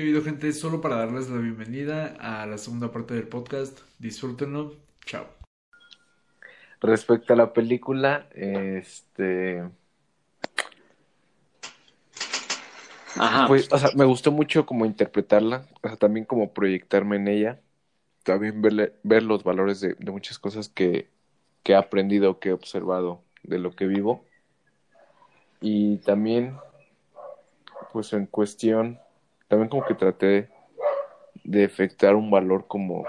¿Qué video, gente? Solo para darles la bienvenida a la segunda parte del podcast. Disfrútenlo. Chao. Respecto a la película, este. Ajá. Pues, o sea, me gustó mucho como interpretarla, o sea, también como proyectarme en ella, también verle, ver los valores de, de muchas cosas que, que he aprendido, que he observado de lo que vivo. Y también, pues en cuestión, también como que traté de efectuar un valor como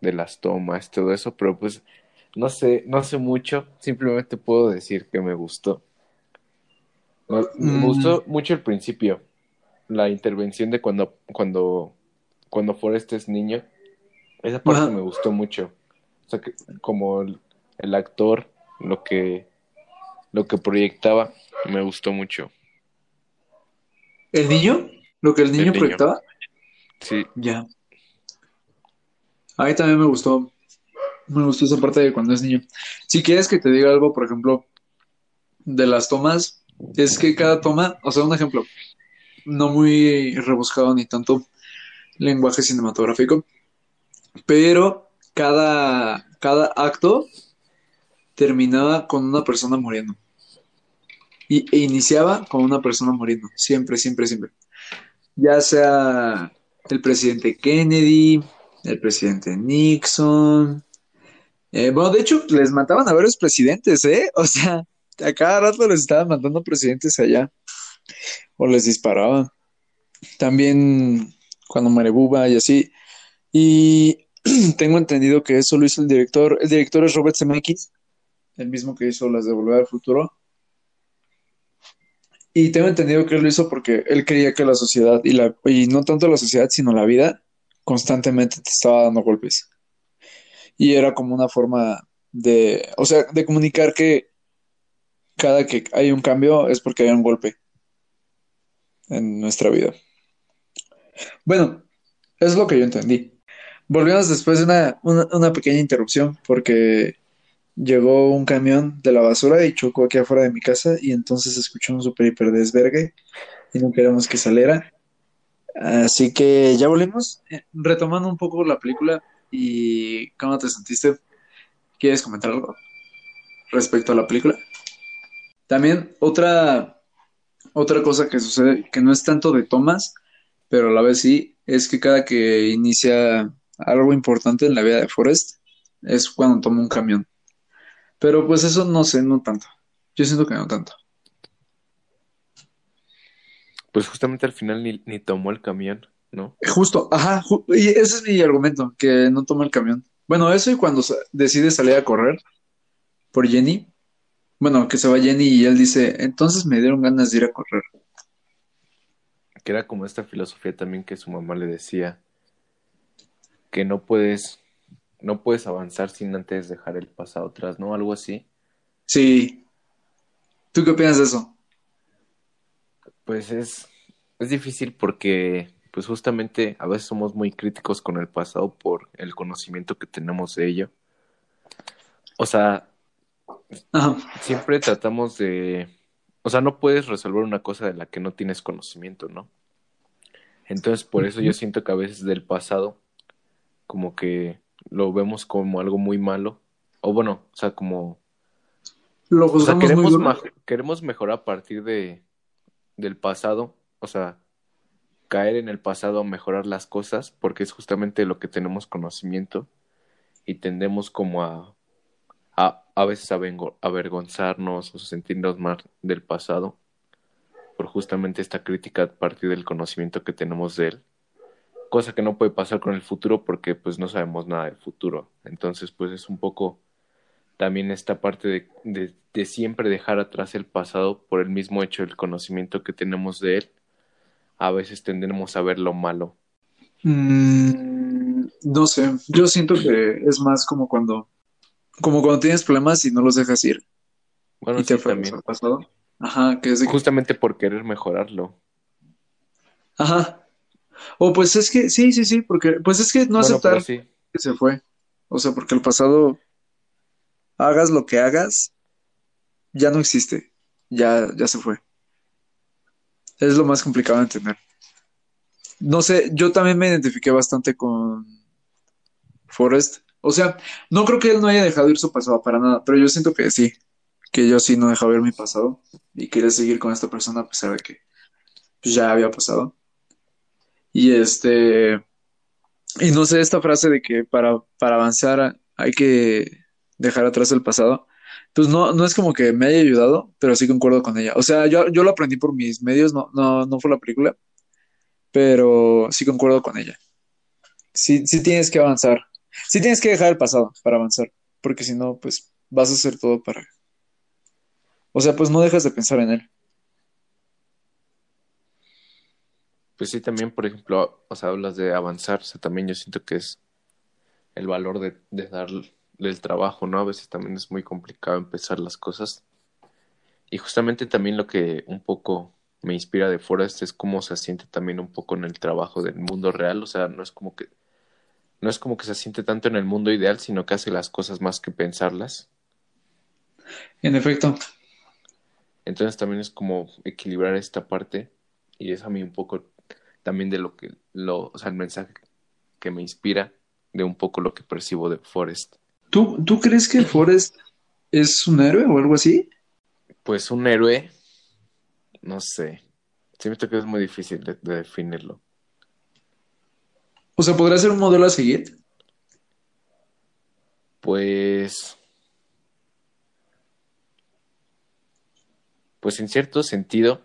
de las tomas, todo eso, pero pues no sé, no sé mucho, simplemente puedo decir que me gustó. Me, me Mm. gustó mucho el principio, la intervención de cuando, cuando, cuando Forrest es niño, esa parte Ajá. me gustó mucho. O sea, que como el, el actor, lo que, lo que proyectaba, me gustó mucho. ¿El niño? ¿Lo que el niño niño. proyectaba? Sí, Ya. A mí también me gustó. Me gustó esa parte de cuando es niño. Si quieres que te diga algo, por ejemplo, de las tomas, es que cada toma, o sea, un ejemplo, no muy rebuscado ni tanto lenguaje cinematográfico, pero cada, cada acto terminaba con una persona muriendo. Y, e iniciaba con una persona muriendo. Siempre, siempre, siempre. Ya sea el presidente Kennedy, el presidente Nixon. Eh, bueno, de hecho, les mataban a varios presidentes, ¿eh? O sea, a cada rato les estaban matando presidentes allá. O les disparaban. También cuando muere Buba y así. Y tengo entendido que eso lo hizo el director. El director es Robert Zemeckis, el mismo que hizo las de Volver al Futuro. Y tengo entendido que él lo hizo porque él creía que la sociedad, y, la, y no tanto la sociedad, sino la vida, constantemente te estaba dando golpes. Y era como una forma de, o sea, de comunicar que cada que hay un cambio es porque hay un golpe en nuestra vida. Bueno, es lo que yo entendí. Volvimos después de una, una, una pequeña interrupción porque llegó un camión de la basura y chocó aquí afuera de mi casa y entonces escuchó un super hiper desvergue y no queremos que saliera. Así que ya volvimos. Eh, Retomando un poco la película y cómo te sentiste, ¿quieres comentar algo respecto a la película? También otra, otra cosa que sucede, que no es tanto de tomas, pero a la vez sí, es que cada que inicia algo importante en la vida de Forrest es cuando toma un camión. Pero pues eso no sé, no tanto. Yo siento que no tanto. pues justamente al final ni, ni tomó el camión, ¿no? Justo, ajá, ju- y ese es mi argumento, que no toma el camión. Bueno, eso y cuando decide salir a correr por Jenny, bueno, que se va Jenny y él dice, entonces me dieron ganas de ir a correr. Que era como esta filosofía también que su mamá le decía, que no puedes, no puedes avanzar sin antes dejar el pasado atrás, ¿no? Algo así. Sí. ¿Tú qué opinas de eso? Pues es, es difícil porque, pues justamente a veces somos muy críticos con el pasado por el conocimiento que tenemos de ello. O sea, Ajá. siempre tratamos de, o sea, no puedes resolver una cosa de la que no tienes conocimiento, ¿no? Entonces, por eso yo siento que a veces del pasado, como que lo vemos como algo muy malo, o bueno, o sea, como Lo O sea, muy queremos, duro. queremos mejorar a partir de, del pasado, o sea, caer en el pasado a mejorar las cosas, porque es justamente lo que tenemos conocimiento y tendemos como a, a, a veces a avergonzarnos o sentirnos mal del pasado por justamente esta crítica a partir del conocimiento que tenemos de él. Cosa que no puede pasar con el futuro porque pues no sabemos nada del futuro. Entonces pues es un poco también esta parte de, de, de siempre dejar atrás el pasado por el mismo hecho del conocimiento que tenemos de él. A veces tendemos a ver lo malo. Mm, no sé, yo siento que es más como cuando, como cuando tienes problemas y no los dejas ir Bueno, y te sí, también. al pasado. Ajá, que es de Justamente por querer mejorarlo. Ajá. O pues es que, sí, sí, sí, porque, pues es que no Bueno, aceptar sí. que se fue. O sea, porque el pasado, hagas lo que hagas, ya no existe. Ya, ya se fue. Es lo más complicado de entender. no sé, yo también me identifiqué bastante con Forrest. O sea, no creo que él no haya dejado ir su pasado para nada, pero yo siento que sí, que yo sí no dejaba ir mi pasado y quería seguir con esta persona a pesar de que pues, ya había pasado. Y este, y no sé, esta frase de que para, para avanzar hay que dejar atrás el pasado, pues no, no es como que me haya ayudado, pero sí concuerdo con ella. O sea, yo, yo lo aprendí por mis medios, no, no, no fue la película, pero sí concuerdo con ella. Sí, sí tienes que avanzar. Sí tienes que dejar el pasado para avanzar, porque si no, pues vas a hacer todo para... O sea, pues no dejas de pensar en él. Pues sí, también, por ejemplo, o sea, hablas de avanzar, o sea, también yo siento que es el valor de, de darle el trabajo, ¿no? A veces también es muy complicado empezar las cosas. Y justamente también lo que un poco me inspira de Forrest es cómo se siente también un poco en el trabajo del mundo real, o sea, no es como que no es como que se siente tanto en el mundo ideal, sino que hace las cosas más que pensarlas. En efecto. Entonces también es como equilibrar esta parte y es a mí un poco también de lo que lo, o sea, el mensaje que me inspira de un poco lo que percibo de Forrest. ¿Tú, ¿Tú crees que Forrest es un héroe o algo así? Pues un héroe, no sé. Siento que es muy difícil de, de definirlo. O sea, ¿podría ser un modelo a seguir? Pues. Pues en cierto sentido,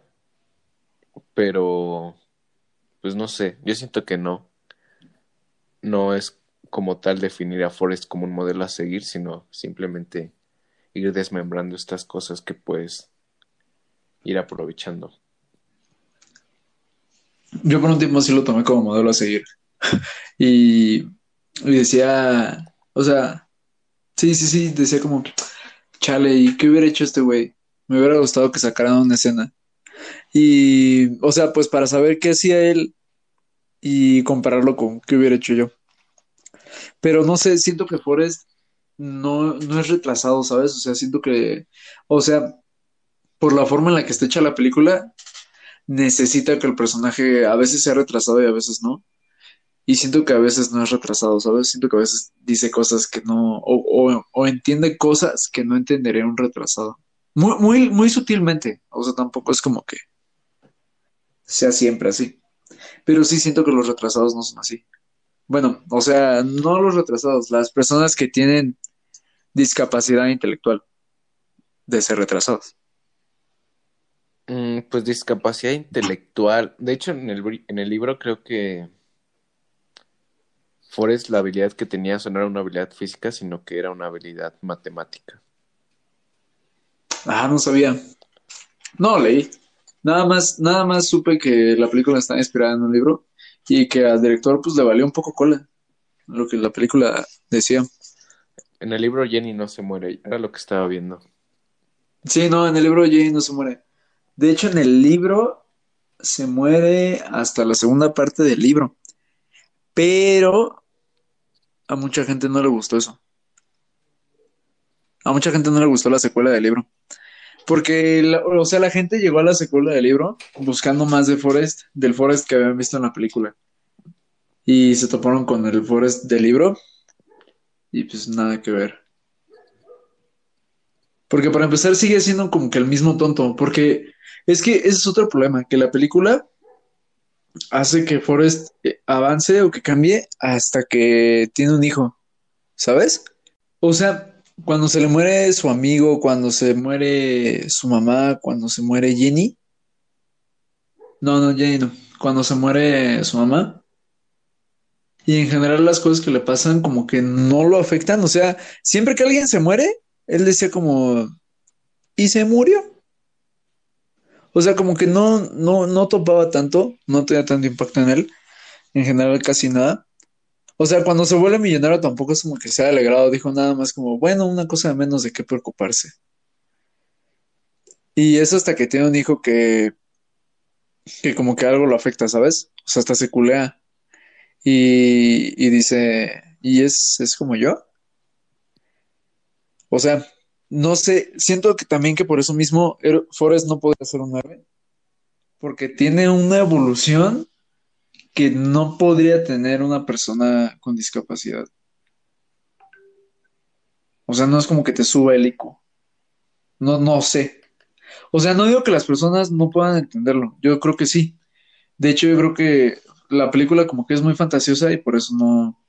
pero. Pues no sé, yo siento que no. No es como tal definir a Forrest como un modelo a seguir, sino simplemente ir desmembrando estas cosas que puedes ir aprovechando. Yo por un tiempo sí lo tomé como modelo a seguir. y, y decía, o sea, sí, sí, sí, decía como, chale, ¿y qué hubiera hecho este güey? Me hubiera gustado que sacaran una escena. Y, o sea, pues para saber qué hacía él y compararlo con qué hubiera hecho yo. Pero no sé, siento que Forrest no, no es retrasado, ¿sabes? O sea, siento que, o sea, por la forma en la que está hecha la película, necesita que el personaje a veces sea retrasado y a veces no. Y siento que a veces no es retrasado, ¿sabes? Siento que a veces dice cosas que no, o, o, o entiende cosas que no entendería un retrasado. Muy, muy, muy sutilmente. O sea, tampoco es como que sea siempre así. Pero sí siento que los retrasados no son así. Bueno, o sea, no los retrasados, las personas que tienen discapacidad intelectual de ser retrasados. Mm, pues discapacidad intelectual. De hecho, en el, en el libro creo que Forrest la habilidad que tenía no era una habilidad física, sino que era una habilidad matemática. Ah, no sabía. No leí. Nada más, nada más supe que la película está inspirada en un libro y que al director pues le valió un poco cola lo que la película decía. En el libro Jenny no se muere, era lo que estaba viendo. Sí, no, en el libro Jenny no se muere. De hecho, en el libro se muere hasta la segunda parte del libro. Pero a mucha gente no le gustó eso. A mucha gente no le gustó la secuela del libro. Porque, la- o sea, la gente llegó a la secuela del libro buscando más de Forrest, del Forrest que habían visto en la película. Y se toparon con el Forrest del libro. Y pues nada que ver. Porque para empezar sigue siendo como que el mismo tonto. Porque es que ese es otro problema, que la película hace que Forrest eh, avance o que cambie hasta que tiene un hijo. ¿Sabes? O sea, cuando se le muere su amigo, cuando se muere su mamá, cuando se muere Jenny. No, no, Jenny no. Cuando se muere su mamá. Y en general las cosas que le pasan como que no lo afectan. O sea, siempre que alguien se muere, él decía como, ¿y se murió? O sea, como que no, no, no topaba tanto, no tenía tanto impacto en él. En general casi nada. O sea, cuando se vuelve millonario tampoco es como que se ha alegrado, dijo nada más como, bueno, una cosa de menos de qué preocuparse. Y eso hasta que tiene un hijo que, que como que algo lo afecta, ¿sabes? O sea, hasta se culea. Y, y dice, ¿y es, es como yo? O sea, no sé, siento que también que por eso mismo Forrest no podría ser un héroe, porque tiene una evolución que no podría tener una persona con discapacidad. O sea, no es como que te suba el IQ. No, no sé. O sea, no digo que las personas no puedan entenderlo. Yo creo que sí. De hecho, yo creo que la película como que es muy fantasiosa y por eso no,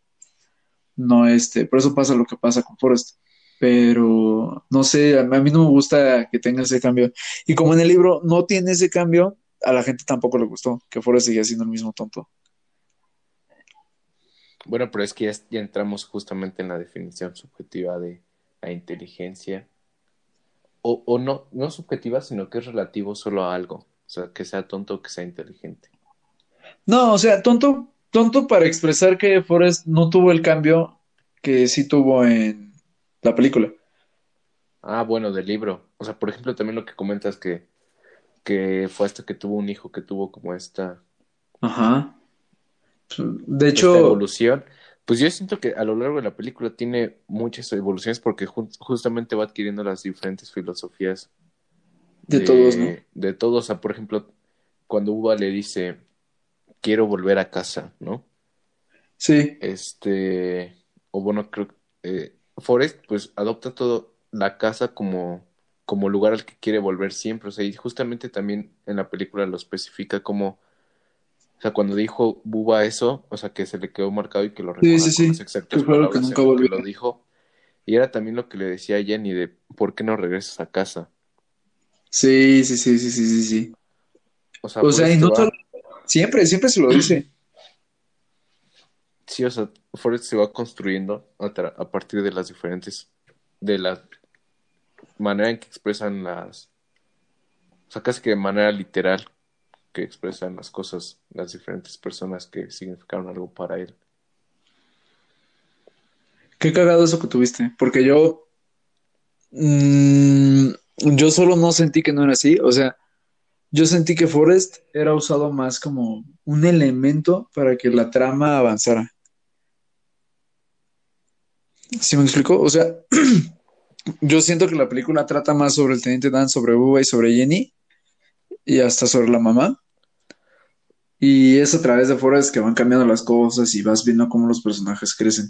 no, este, por eso pasa lo que pasa con Forrest. Pero, no sé, a mí no me gusta que tenga ese cambio. Y como en el libro no tiene ese cambio, a la gente tampoco le gustó que Forrest seguía siendo el mismo tonto. Bueno, pero es que ya, ya entramos justamente en la definición subjetiva de la inteligencia. O, o no, no subjetiva, sino que es relativo solo a algo. O sea, que sea tonto o que sea inteligente. No, o sea, tonto, tonto para expresar que Forrest no tuvo el cambio que sí tuvo en la película. Ah, bueno, del libro. O sea, por ejemplo, también lo que comentas que, que fue hasta que tuvo un hijo que tuvo como esta, Ajá. De esta hecho, evolución. Pues yo siento que a lo largo de la película tiene muchas evoluciones porque ju- justamente va adquiriendo las diferentes filosofías de todos, ¿no? de todos. O sea, por ejemplo, cuando Uva le dice, quiero volver a casa, ¿no? Sí, Este, o bueno, creo que eh, Forrest pues adopta todo la casa como, como lugar al que quiere volver siempre. O sea, y justamente también en la película lo especifica como, o sea, cuando dijo Buba eso, o sea, que se le quedó marcado y que lo Sí, recuerda sí, con sí. las exactas Que nunca en las que volvió. lo dijo. Y era también lo que le decía a Jenny de, ¿por qué no regresas a casa? sí, sí, sí, sí, sí, sí, sí. O sea, O sea, y no va- siempre, siempre se lo dice. Sí, o sea, Forrest se va construyendo a, a partir de las diferentes, de la manera en que expresan las, o sea, casi que de manera literal que expresan las cosas las diferentes personas que significaron algo para él. Qué cagado eso que tuviste, porque yo, mm, yo solo no sentí que no era así, o sea, yo sentí que Forrest era usado más como un elemento para que la trama avanzara. ¿Sí me explico? O sea, yo siento que la película trata más sobre el Teniente Dan, sobre Bubba y sobre Jenny, y hasta sobre la mamá. Y es a través de Forrest que van cambiando las cosas y vas viendo cómo los personajes crecen.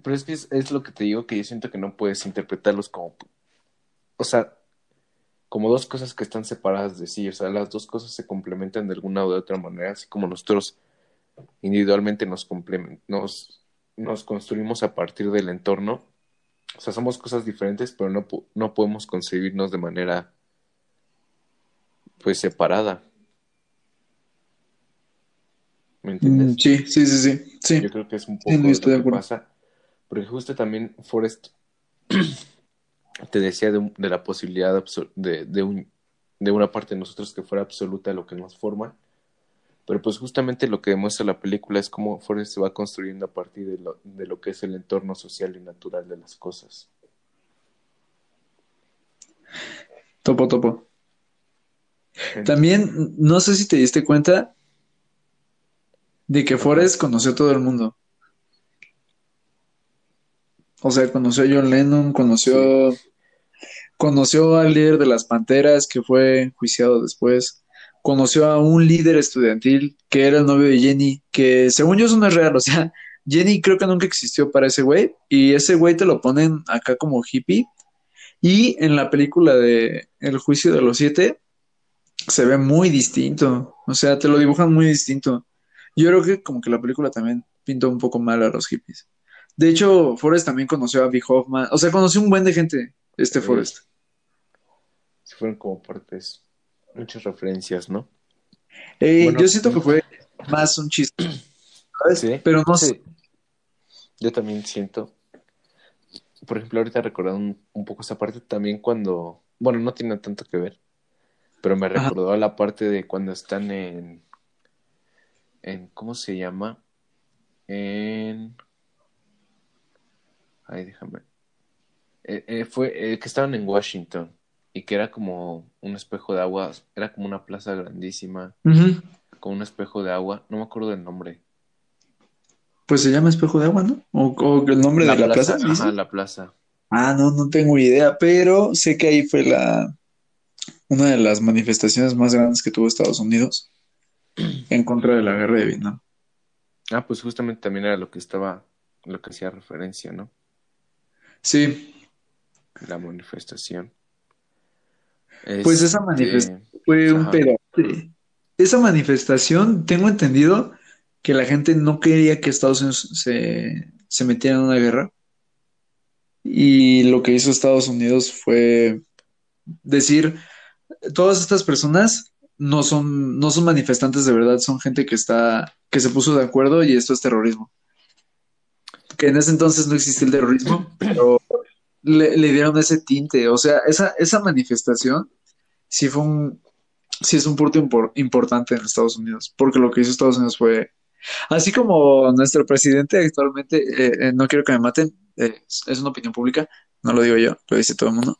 Pero es que es, lo que te digo que yo siento que no puedes interpretarlos como, o sea, como dos cosas que están separadas de sí, o sea, las dos cosas se complementan de alguna u otra manera, así como nosotros individualmente nos nos, nos construimos a partir del entorno, o sea, somos cosas diferentes, pero no, no podemos concebirnos de manera, pues, separada. ¿Me entiendes? Mm, sí, sí, sí, sí, sí. Yo creo que es un Sí, poco de lo que pasa. Porque justo también Forrest te decía de, un- de la posibilidad de, de, un, de una parte de nosotros que fuera absoluta lo que nos forma. Pero pues justamente lo que demuestra la película es cómo Forrest se va construyendo a partir de lo, de lo que es el entorno social y natural de las cosas. Topo, topo. También, no sé si te diste cuenta de que Forrest conoció a todo el mundo. O sea, conoció a John Lennon, conoció, conoció al líder de las Panteras, que fue enjuiciado después. Conoció a un líder estudiantil que era el novio de Jenny, que según yo eso no es real. O sea, Jenny creo que nunca existió para ese güey, y ese güey te lo ponen acá como hippie. Y en la película de El juicio de los siete, se ve muy distinto. O sea, te lo dibujan muy distinto. Yo creo que como que la película también pintó un poco mal a los hippies. De hecho, Forrest también conoció a Big Hoffman. O sea, conoció un buen de gente, este Sí. Forrest. Se fueron como partes, muchas referencias, ¿no? Eh, Bueno, yo siento que fue más un chiste, ¿sabes? Sí, Pero no sé. Yo también siento. Por ejemplo, ahorita recordando un, un poco esa parte también cuando, bueno, no tiene tanto que ver, pero me Ajá. recordó la parte de cuando están en, en, ¿cómo se llama? En, ay, déjame. Eh, eh, fue eh, que estaban en Washington y que era como un espejo de agua, era como una plaza grandísima, con un espejo de agua, no me acuerdo del nombre. Pues se llama Espejo de Agua, ¿no? O, o el nombre de la plaza. ¿sí? ajá, la plaza. Ah, no, no tengo idea, pero sé que ahí fue la una de las manifestaciones más grandes que tuvo Estados Unidos en contra de la guerra de Vietnam. Ah, pues justamente también era lo que estaba, lo que hacía referencia, ¿no? Sí, La manifestación. Pues esa Este, manifestación fue un pedote. Esa manifestación, tengo entendido que la gente no quería que Estados Unidos se, se metiera en una guerra. Y lo que hizo Estados Unidos fue decir, todas estas personas no son, no son manifestantes de verdad, son gente que está, que se puso de acuerdo y esto es terrorismo. Que en ese entonces no existía el terrorismo, pero le, dieron ese tinte. O sea, esa, esa manifestación sí fue un, sí es un punto impor- importante en Estados Unidos, porque lo que hizo Estados Unidos fue, así como nuestro presidente actualmente, eh, eh, no quiero que me maten, eh, es es una opinión pública, no lo digo yo, lo dice todo el mundo,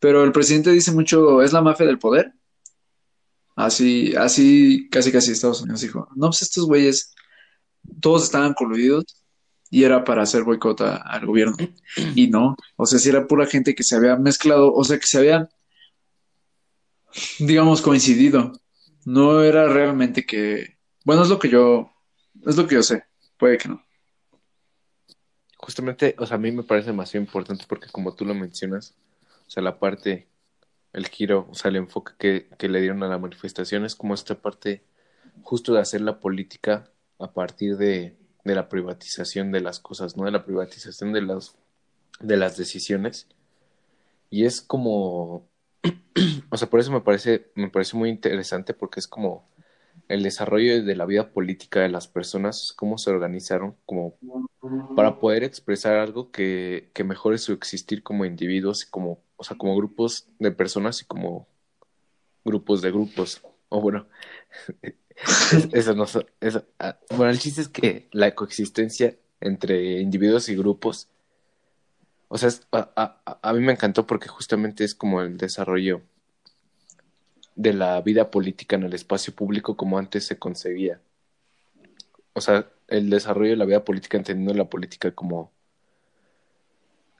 pero el presidente dice mucho, es la mafia del poder, así, así, casi casi Estados Unidos dijo, no, pues estos güeyes, todos estaban coludidos y era para hacer boicot a- al gobierno, y no, o sea, si era pura gente que se había mezclado, o sea, que se había, digamos, coincidido, no era realmente que, bueno, es lo que yo, es lo que yo sé, puede que no. Justamente, o sea, a mí me parece demasiado importante porque como tú lo mencionas, o sea, la parte, el giro, o sea, el enfoque que, que le dieron a la manifestación es como esta parte justo de hacer la política a partir de, de la privatización de las cosas, ¿no? De la privatización de las, de las decisiones. Y es como, o sea, por eso me parece, me parece muy interesante porque es como el desarrollo de la vida política de las personas, cómo se organizaron como para poder expresar algo que, que mejore su existir como individuos como, o sea, como grupos de personas y como grupos de grupos. O bueno, eso no so- eso, ah, bueno, el chiste es que la coexistencia entre individuos y grupos, o sea, es- a, a- a mí me encantó porque justamente es como el desarrollo de la vida política en el espacio público como antes se concebía. O sea, el desarrollo de la vida política entendiendo la política como,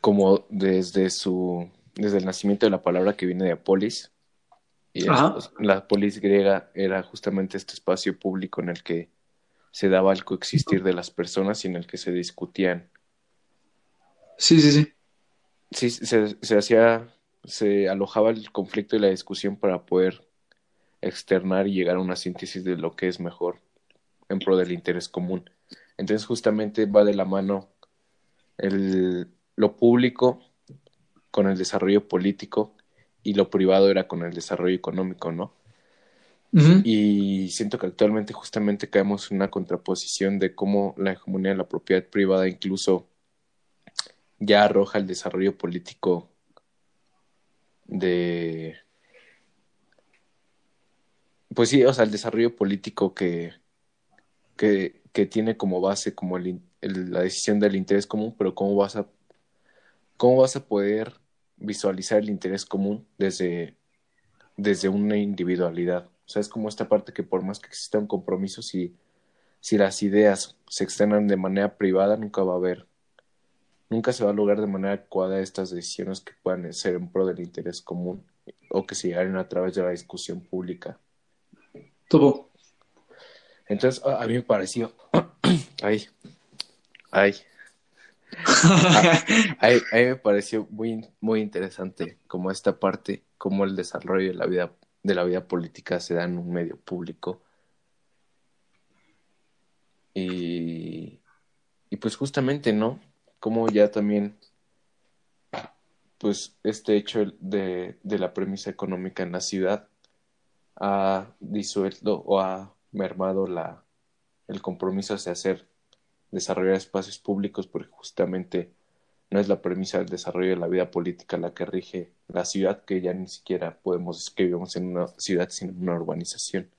como desde su, desde el nacimiento de la palabra que viene de polis. Y es- la polis griega era justamente este espacio público en el que se daba el coexistir de las personas y en el que se discutían. Sí, sí, sí. Sí, se, se hacía, se alojaba el conflicto y la discusión para poder externar y llegar a una síntesis de lo que es mejor en pro del interés común. Entonces justamente va de la mano el, lo público con el desarrollo político y lo privado era con el desarrollo económico, ¿no? Y siento que actualmente justamente caemos en una contraposición de cómo la hegemonía de la propiedad privada incluso ya arroja el desarrollo político de... Pues sí, o sea, el desarrollo político que, que, que tiene como base como el, in- el- la decisión del interés común, pero cómo vas a, cómo vas a poder visualizar el interés común desde, desde una individualidad. O sea, es como esta parte que por más que exista un compromiso, si, si las ideas se externan de manera privada, nunca va a haber, nunca se va a lograr de manera adecuada estas decisiones que puedan ser en pro del interés común o que se llegaren a través de la discusión pública. Topo. Entonces, a, a mí me pareció, ay, ay, a, a mí- me pareció muy, muy interesante como esta parte, cómo el desarrollo de la vida, de la vida política se da en un medio público. Y, y pues justamente, ¿no? Como ya también, pues este hecho de, de la premisa económica en la ciudad ha disuelto o ha mermado la, el compromiso hacia hacer, desarrollar espacios públicos, porque justamente no es la premisa del desarrollo de la vida política la que rige la ciudad, que ya ni siquiera podemos decir que vivimos en una ciudad, sino en una urbanización.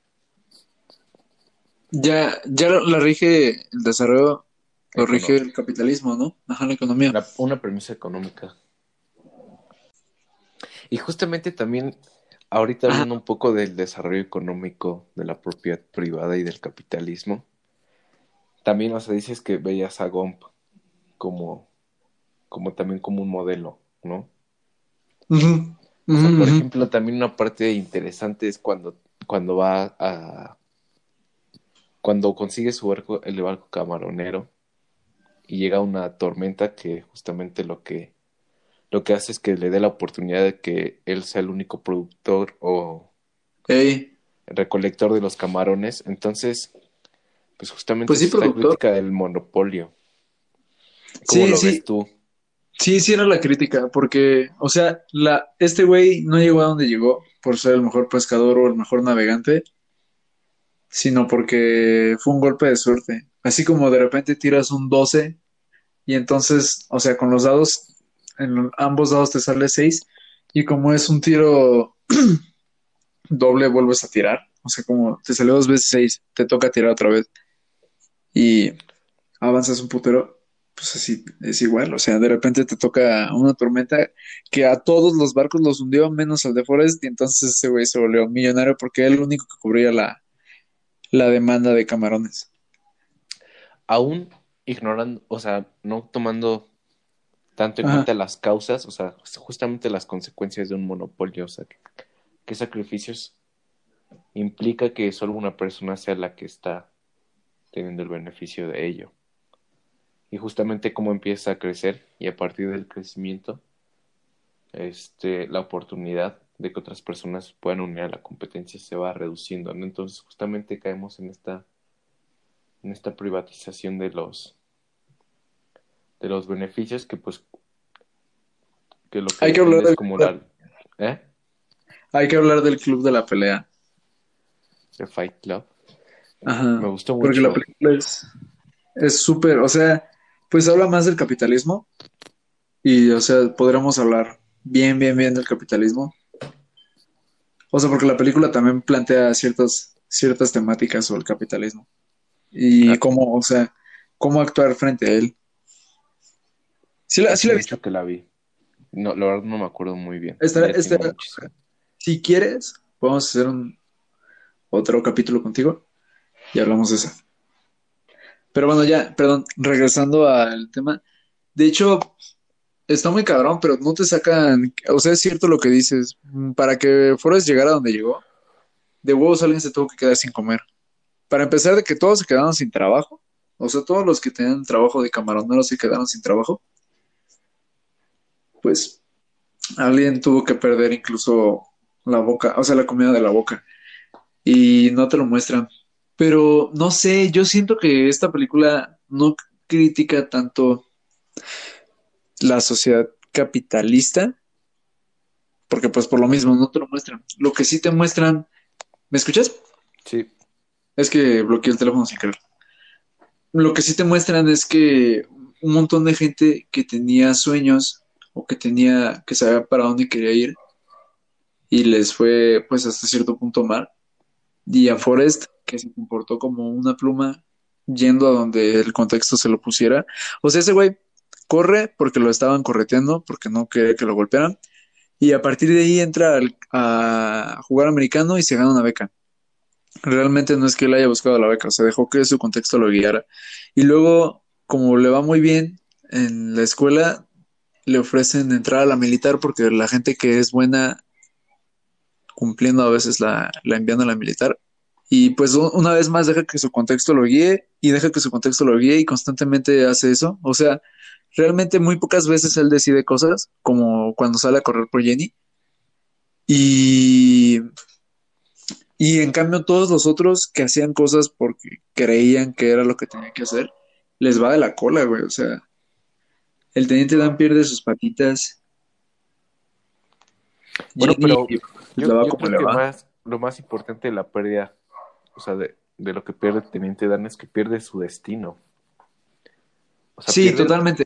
Ya, ya la rige el desarrollo, lo rige el capitalismo, ¿no? Ajá, la economía. La- una premisa económica. Y justamente también, ahorita Ajá. hablando un poco del desarrollo económico de la propiedad privada y del capitalismo, también, o sea, dices que veías a Gomp como, como también como un modelo, ¿no? O sea, por ejemplo, también una parte interesante es cuando, cuando va a cuando consigue su barco, el barco camaronero, y llega una tormenta que justamente lo que lo que hace es que le dé la oportunidad de que él sea el único productor o Ey, recolector de los camarones. Entonces, pues justamente Pues sí, es la productor. crítica del monopolio. ¿Cómo Sí, lo sí. ves tú? Sí, sí era la crítica, porque, o sea, la, este güey no llegó a donde llegó por ser el mejor pescador o el mejor navegante, sino porque fue un golpe de suerte. Así como de repente tiras un 12 y entonces, o sea, con los dados, en ambos dados te sale 6 y como es un tiro doble, vuelves a tirar. O sea, como te salió dos veces 6, te toca tirar otra vez y avanzas un putero pues así es igual, o sea, de repente te toca una tormenta que a todos los barcos los hundió, menos al de Forest, y entonces ese güey se volvió millonario porque era el único que cubría la, la demanda de camarones. Aún ignorando, o sea, no tomando tanto en Ajá. cuenta las causas, o sea, justamente las consecuencias de un monopolio, o sea, qué sacrificios implica que solo una persona sea la que está teniendo el beneficio de ello. Y justamente cómo empieza a crecer y a partir del crecimiento, este, la oportunidad de que otras personas puedan unir a la competencia se va reduciendo, ¿no? Entonces justamente caemos en esta, en esta privatización de los, de los beneficios que pues, que lo que Hay que hablar del- como la, ¿eh? Hay que hablar del club de la pelea. The Fight Club. Ajá. Me gustó Porque mucho. la película es es súper, o sea, pues habla más del capitalismo y, o sea, podríamos hablar bien, bien, bien del capitalismo. O sea, porque la película también plantea ciertas, ciertas temáticas sobre el capitalismo y Claro. cómo, o sea, cómo actuar frente a él. Sí la, sí la viste. que la vi. No, la verdad no me acuerdo muy bien. Esta- Ya tiene esta- muchísimo. Si quieres, podemos hacer un otro capítulo contigo y hablamos de eso. Pero bueno, ya, perdón, regresando al tema. De hecho, está muy cabrón, pero no te sacan, o sea, es cierto lo que dices. Mm, Para que Forrest llegara a donde llegó, de huevos alguien se tuvo que quedar sin comer. Para empezar, de que todos se quedaron sin trabajo. O sea, todos los que tenían trabajo de camaroneros se quedaron sin trabajo. Pues alguien tuvo que perder incluso la boca, o sea, la comida de la boca. Y no te lo muestran. Pero no sé, yo siento que esta película no critica tanto la sociedad capitalista, porque pues por lo mismo no te lo muestran. Lo que sí te muestran, ¿me escuchas? Sí, Es que bloqueé el teléfono sin querer. Lo que sí te muestran es que un montón de gente que tenía sueños o que tenía, que sabía para dónde quería ir y les fue pues hasta cierto punto mal. Y a Forrest, que se comportó como una pluma yendo a donde el contexto se lo pusiera. O sea, ese güey corre porque lo estaban correteando, porque no quería que lo golpearan. Y a partir de ahí entra al- a jugar americano y se gana una beca. Realmente no es que él haya buscado la beca, o sea, dejó que su contexto lo guiara. Y luego, como le va muy bien en la escuela, le ofrecen entrar a la militar porque la gente que es buena cumpliendo a veces la, la a la militar. Y pues una vez más deja que su contexto lo guíe y deja que su contexto lo guíe y constantemente hace eso. O sea, realmente muy pocas veces él decide cosas, como cuando sale a correr por Jenny. Y, y en cambio todos los otros que hacían cosas porque creían que era lo que tenían que hacer, les va de la cola, güey. O sea, el teniente Dan pierde sus patitas. Bueno, Jenny, pero yo, creo que más, lo más importante de la pérdida, o sea, de, de lo que pierde el Teniente Dan es que pierde su destino. O sea, Sí, pierde, totalmente.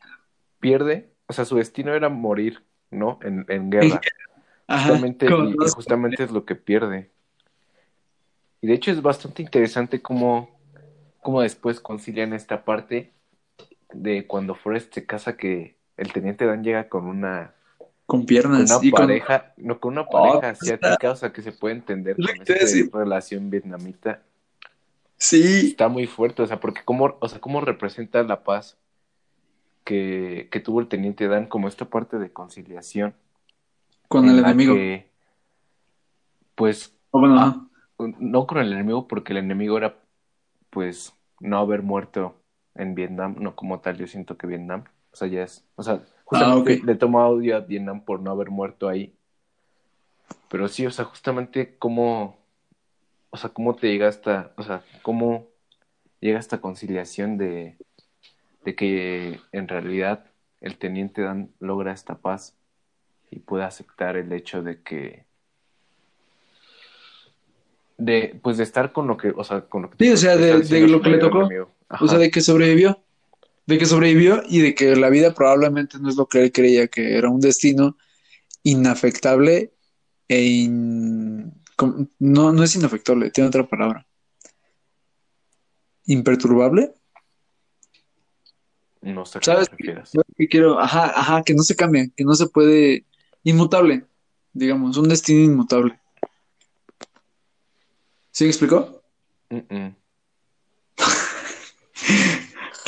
pierde, o sea, su destino era morir, ¿no? En, en guerra. Ajá, Justamente, y, justamente es lo que pierde. Y de hecho es bastante interesante cómo, cómo después concilian esta parte de cuando Forrest se casa que el Teniente Dan llega con una, con con piernas una y con pareja, no, con una pareja Oh, asiática, o sea, que se puede entender con esta decir. relación vietnamita. sí, Está muy fuerte, o sea, porque cómo, o sea, cómo representa la paz que, que tuvo el Teniente Dan como esta parte de conciliación. con en el enemigo. que, pues O bueno, Ah. no con el enemigo porque el enemigo era pues, no haber muerto en Vietnam, no como tal, yo siento que Vietnam, o sea, ya es, o sea, justamente ok. le tomo odio a Vietnam por no haber muerto ahí. Pero sí, o sea, justamente cómo, o sea, cómo te llega esta, o sea, cómo llega esta conciliación de, de que en realidad el teniente Dan logra esta paz y puede aceptar el hecho de que de pues de estar con lo que, o sea, con lo que Sí, o sea, de- lo que le tocó. O sea, de que sobrevivió. De que sobrevivió y de que la vida probablemente no es lo que él creía que era un destino inafectable e in- no, no es inafectable, tiene otra palabra. Imperturbable. No sé qué ¿Sabes? refieres. Que quiero, ajá, ajá, que no se cambie, que no se puede, inmutable, digamos, un destino inmutable. ¿Sí me explicó? Mm, mm.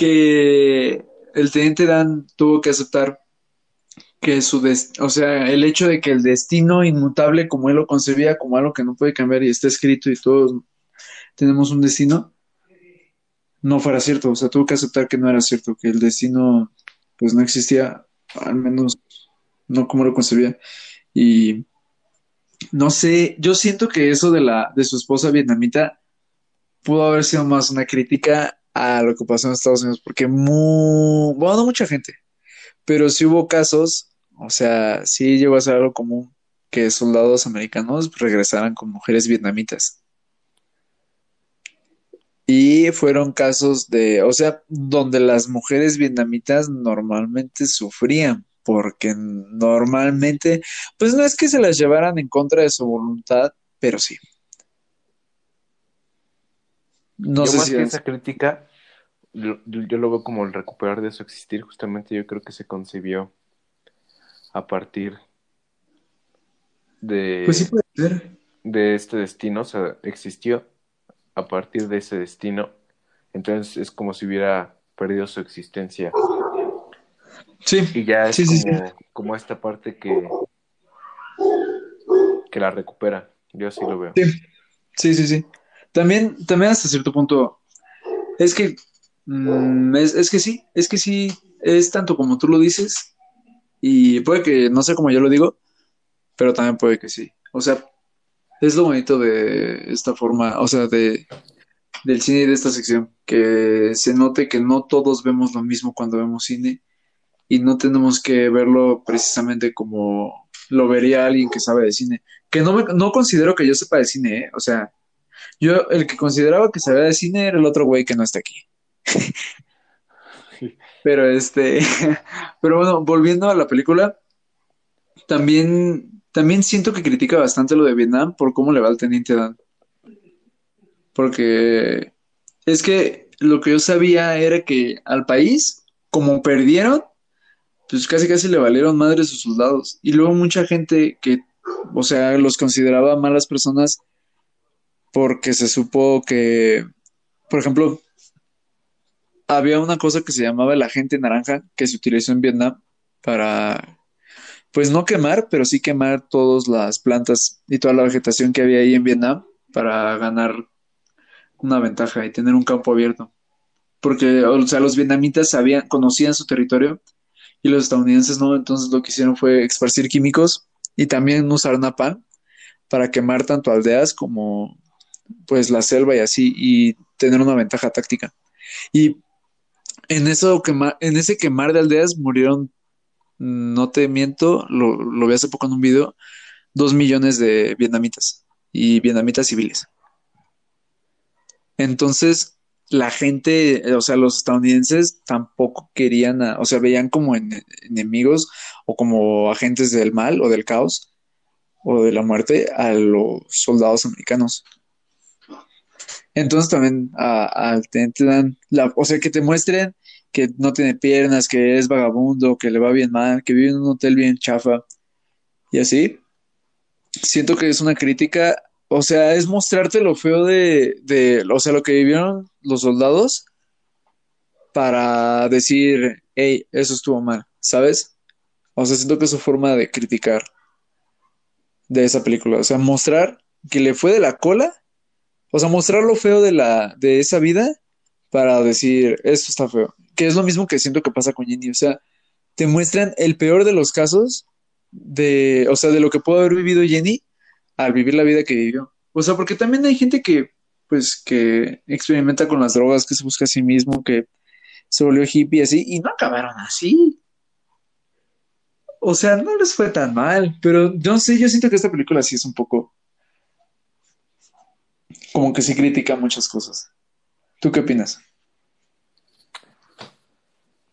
Que el teniente Dan tuvo que aceptar que su o sea, el hecho de que el destino inmutable como él lo concebía como algo que no puede cambiar y está escrito y todos tenemos un destino, no fuera cierto, o sea, tuvo que aceptar que no era cierto, que el destino pues no existía, al menos no como lo concebía. Y no sé, yo siento que eso de la de su esposa vietnamita pudo haber sido más una crítica a lo que pasó en Estados Unidos, porque mu bueno, no mucha gente, pero sí hubo casos, o sea, sí llegó a ser algo común que soldados americanos regresaran con mujeres vietnamitas. Y fueron casos de, o sea, donde las mujeres vietnamitas normalmente sufrían, porque normalmente, pues no es que se las llevaran en contra de su voluntad, pero sí. No yo sé más si que es- esa crítica, yo, yo lo veo como el recuperar de su existir. Justamente yo creo que se concibió a partir de, Pues sí puede ser. de este destino, o sea, existió a partir de ese destino. Entonces es como si hubiera perdido su existencia. Sí, Y ya es Sí, sí, como, como esta parte que, que la recupera. Yo así lo veo. sí, sí, sí, sí. También, también hasta cierto punto, es que, mm, es, es que sí, es que sí, es tanto como tú lo dices, y puede que no sea como yo lo digo, pero también puede que sí. O sea, es lo bonito de esta forma, o sea, de, del cine y de esta sección, que se note que no todos vemos lo mismo cuando vemos cine, y no tenemos que verlo precisamente como lo vería alguien que sabe de cine. Que no, me, no considero que yo sepa de cine, ¿eh? O sea, yo el que consideraba que sabía de cine era el otro güey que no está aquí. Pero este, pero bueno, volviendo a la película, también, también siento que critica bastante lo de Vietnam por cómo le va al teniente Dan. Porque es que lo que yo sabía era que al país, como perdieron, pues casi casi le valieron madre sus soldados. Y luego mucha gente que, o sea, los consideraba malas personas porque se supo que, por ejemplo, había una cosa que se llamaba el agente naranja que se utilizó en Vietnam para, pues no quemar, pero sí quemar todas las plantas y toda la vegetación que había ahí en Vietnam para ganar una ventaja y tener un campo abierto. Porque, o sea, los vietnamitas sabían, conocían su territorio y los estadounidenses no, entonces lo que hicieron fue esparcir químicos y también usar napalm para quemar tanto aldeas como pues la selva y así y tener una ventaja táctica. Y en eso quema, en ese quemar de aldeas murieron, no te miento, lo, lo vi hace poco en un video, dos millones de vietnamitas y vietnamitas civiles. Entonces, la gente, o sea, los estadounidenses tampoco querían, o sea, veían como en- enemigos o como agentes del mal o del caos o de la muerte a los soldados americanos. Entonces también a- teniente dan la, o sea, que te muestren que no tiene piernas, que es vagabundo, que le va bien mal, que vive en un hotel bien chafa y así. Siento que es una crítica, o sea, es mostrarte lo feo de, de, o sea, lo que vivieron los soldados para decir, hey, eso estuvo mal, ¿sabes? O sea, siento que es su forma de criticar de esa película, o sea, mostrar que le fue de la cola O sea, mostrar lo feo de la, de esa vida para decir, esto está feo. Que es lo mismo que siento que pasa con Jenny. O sea, te muestran el peor de los casos de, o sea, de lo que pudo haber vivido Jenny al vivir la vida que vivió. O sea, porque también hay gente que, pues, que experimenta con las drogas, que se busca a sí mismo, que se volvió hippie así, y no acabaron así. O sea, no les fue tan mal, pero yo sé, yo siento que esta película sí es un poco como que se critica muchas cosas. ¿Tú qué opinas?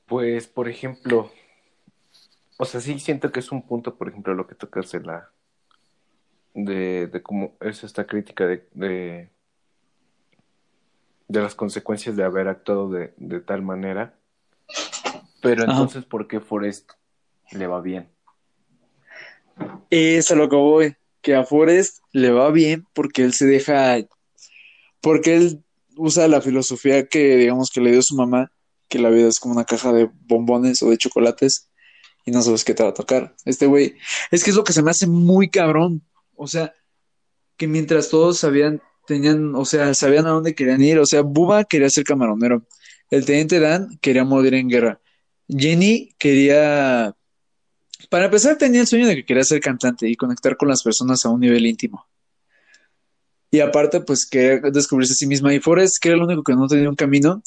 Pues, por ejemplo, o sea, sí siento que es un punto, por ejemplo, lo que tocas de la de, de cómo es esta crítica de, de, de las consecuencias de haber actuado de, de tal manera. Pero Ajá. entonces, ¿por qué Forrest le va bien? Es a lo que voy, que a Forrest le va bien porque él se deja, porque él usa la filosofía que digamos que le dio su mamá, que la vida es como una caja de bombones o de chocolates y no sabes qué te va a tocar. Este güey, es que es lo que se me hace muy cabrón, o sea, que mientras todos sabían, tenían, o sea, sabían a dónde querían ir, o sea, Bubba quería ser camaronero, el teniente Dan quería morir en guerra, Jenny quería para empezar, tenía el sueño de que quería ser cantante y conectar con las personas a un nivel íntimo. Y aparte, pues quería descubrirse a sí misma. Y Forrest, que era el único que no tenía un camino,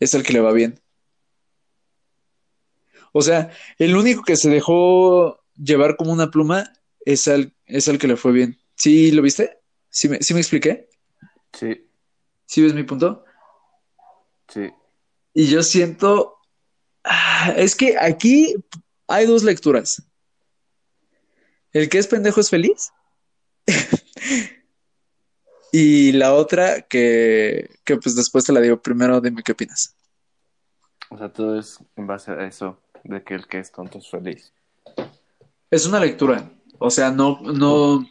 es el que le va bien. O sea, el único que se dejó llevar como una pluma es el, es el que le fue bien. ¿Sí lo viste? ¿Sí me, sí me expliqué? Sí, ¿Sí ves mi punto? sí. Y yo siento. Ah, Es que aquí hay dos lecturas. El que es pendejo es feliz. y la otra que, que pues después te la digo. Primero dime qué opinas. O sea, todo es en base a eso, de que el que es tonto es feliz. Es una lectura. O sea, no, no,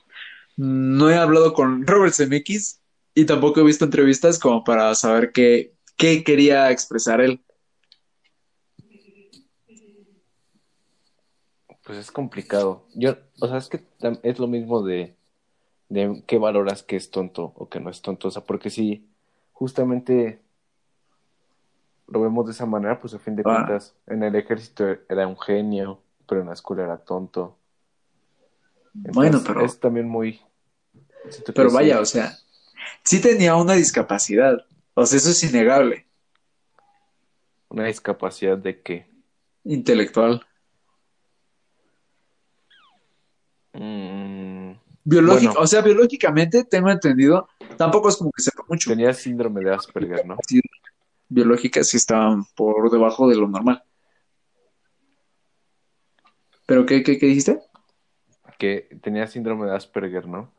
no he hablado con Robert Zemeckis y tampoco he visto entrevistas como para saber qué, qué quería expresar él. Pues es complicado. Yo, o sea, es que es lo mismo de, de qué valoras que es tonto o que no es tonto. O sea, porque si justamente lo vemos de esa manera, pues a fin de Ah. cuentas, en el ejército era un genio, pero en la escuela era tonto. Bueno, pero- Es también muy... Pero sí, vaya, o sea, sí tenía una discapacidad. O sea, eso es innegable. Una discapacidad de que... Intelectual. mm, Biológico, Bueno. o sea, biológicamente tengo entendido, tampoco es como que sepa mucho. tenía síndrome de Asperger, ¿no? Biológicas sí estaban por debajo de lo normal. ¿Pero qué, qué, qué dijiste? Que tenía síndrome de Asperger, ¿no?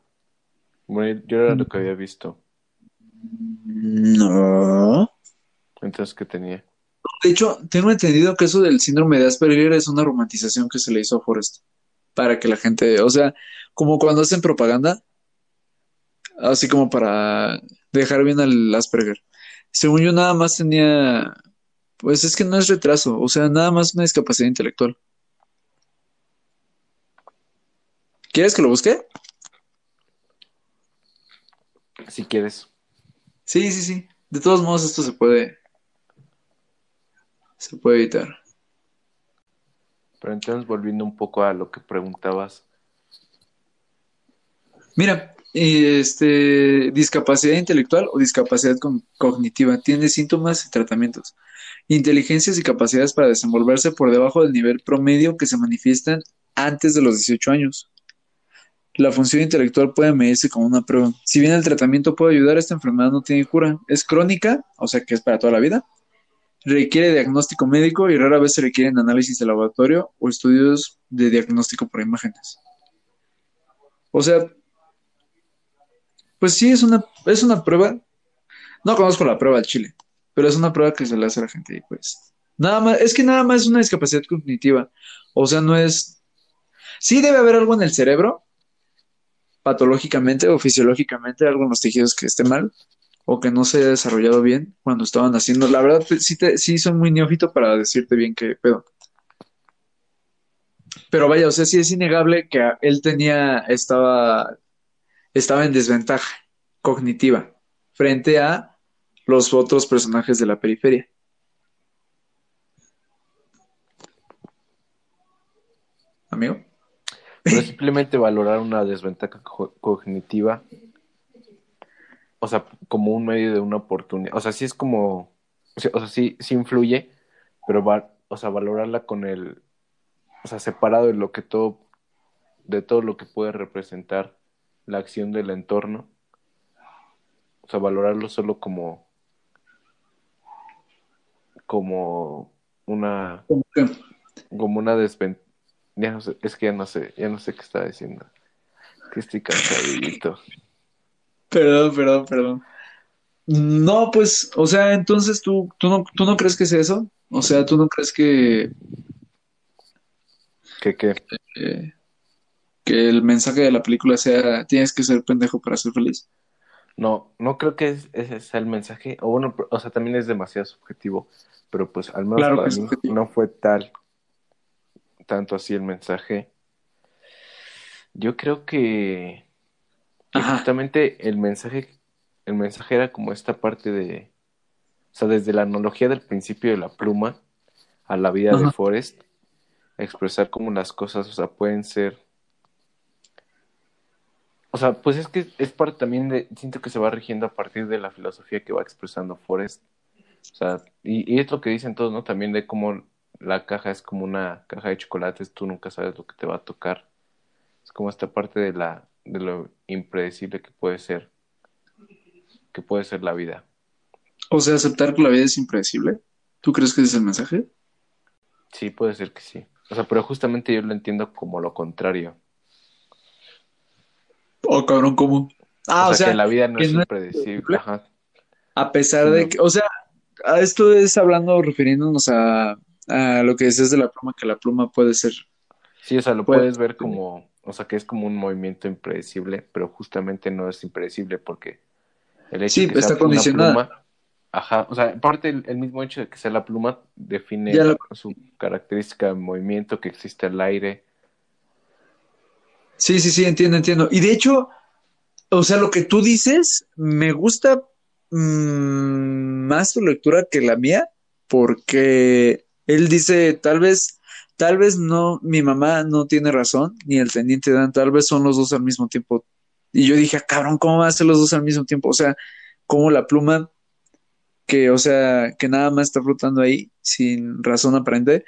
Bueno, yo era lo que había visto. No. Entonces, ¿qué tenía? De hecho, tengo entendido que eso del síndrome de Asperger es una romantización que se le hizo a Forrest. Para que la gente, o sea, como cuando hacen propaganda, así como para dejar bien al Asperger. Según yo, nada más tenía, pues es que no es retraso, o sea, nada más una discapacidad intelectual. ¿Quieres que lo busque? Si quieres. Sí, sí, sí. De todos modos, esto se puede, se puede evitar. Pero entonces, volviendo un poco a lo que preguntabas, Mira, este, discapacidad intelectual o discapacidad cognitiva tiene síntomas y tratamientos, inteligencias y capacidades para desenvolverse por debajo del nivel promedio que se manifiestan antes de los 18 años. La función intelectual puede medirse con una prueba. Si bien el tratamiento puede ayudar, esta enfermedad no tiene cura. Es crónica, o sea que es para toda la vida. Requiere diagnóstico médico y rara vez se requieren análisis de laboratorio o estudios de diagnóstico por imágenes. O sea, pues sí, es una, es una prueba. No conozco la prueba del Chile, pero es una prueba que se le hace a la gente y pues. Nada más, es que nada más es una discapacidad cognitiva. O sea, no es. Sí debe haber algo en el cerebro, patológicamente o fisiológicamente, algo en los tejidos que esté mal o que no se haya desarrollado bien cuando estaban haciendo. La verdad, pues, sí, te, sí soy muy neófito para decirte bien qué pedo. Pero vaya, o sea, sí es innegable que él tenía, estaba estaba en desventaja cognitiva. frente a los otros personajes de la periferia. Amigo. Pero simplemente valorar una desventaja co- cognitiva, o sea, como un medio de una oportunidad. O sea, sí es como, o sea, o sea, sí, sí influye, pero va, o sea, valorarla con el, o sea, separado de lo que todo, de todo lo que puede representar la acción del entorno. O sea, valorarlo solo como, como una, como una desventaja. Ya no sé, es que ya no sé, ya no sé qué está diciendo. Que estoy cansadito. Perdón, perdón, perdón. No, pues, o sea, entonces tú, tú no, tú no crees que sea eso. O sea, tú no crees que, ¿Qué qué? eh, que el mensaje de la película sea tienes que ser pendejo para ser feliz. No, no creo que es- ese sea el mensaje. O bueno, o sea, también es demasiado subjetivo. Pero pues al menos Claro para mí subjetivo. no fue tal, tanto así el mensaje. Yo creo que, justamente el mensaje, el mensaje era como esta parte de, o sea, desde la analogía del principio de la pluma a la vida de Ajá. Forrest, expresar como las cosas, o sea, pueden ser, o sea, pues es que es parte también de, siento que se va rigiendo a partir de la filosofía que va expresando Forrest, o sea, y, y es lo que dicen todos, ¿no? También de cómo la caja es como una caja de chocolates, tú nunca sabes lo que te va a tocar. Es como esta parte de la de lo impredecible que puede ser que puede ser la vida. O sea, aceptar que la vida es impredecible. ¿Tú crees que ese es el mensaje? Sí, puede ser que sí. O sea, pero justamente yo lo entiendo como lo contrario. Oh, cabrón, ¿cómo? Ah, o, o sea, sea, que la vida no es impredecible. Ajá. a pesar Sí, de que, o sea, esto es hablando, refiriéndonos a, a lo que decías de la pluma, que la pluma puede ser. Sí, o sea, lo Puede- puedes ver como, o sea, que es como un movimiento impredecible, pero justamente no es impredecible porque el hecho Sí, de que está sea una pluma, ajá, o sea, aparte el, el mismo hecho de que sea la pluma define su característica de movimiento, que existe el aire. Sí, sí, sí, entiendo, entiendo. Y de hecho, o sea, lo que tú dices, me gusta mm, más tu lectura que la mía, porque él dice, tal vez, tal vez no, mi mamá no tiene razón, ni el teniente Dan, tal vez son los dos al mismo tiempo. Y yo dije, "Ah, cabrón, ¿cómo van a ser los dos al mismo tiempo? O sea, como la pluma que, o sea, que nada más está flotando ahí sin razón aparente,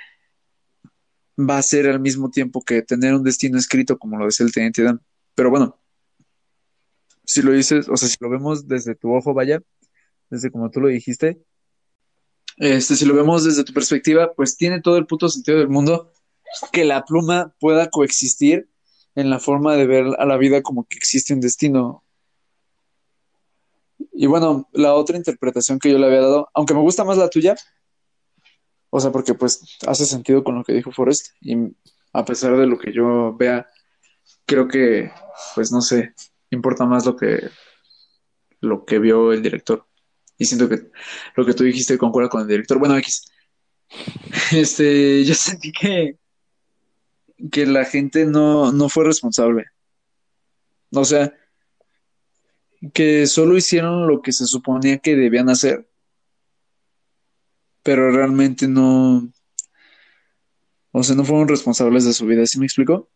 va a ser al mismo tiempo que tener un destino escrito, como lo decía el teniente Dan. Pero bueno, si lo dices, o sea, si lo vemos desde tu ojo, vaya, desde como tú lo dijiste, este, si lo vemos desde tu perspectiva, pues tiene todo el puto sentido del mundo que la pluma pueda coexistir en la forma de ver a la vida como que existe un destino. Y bueno, la otra interpretación que yo le había dado, aunque me gusta más la tuya, o sea, porque pues hace sentido con lo que dijo Forrest, y a pesar de lo que yo vea, creo que, pues no sé, importa más lo que lo que vio el director. Y siento que lo que tú dijiste concuerda con el director. Bueno, X. Este, yo sentí que, que la gente no, no fue responsable. O sea, que solo hicieron lo que se suponía que debían hacer, pero realmente no, o sea, no fueron responsables de su vida, ¿sí me explico?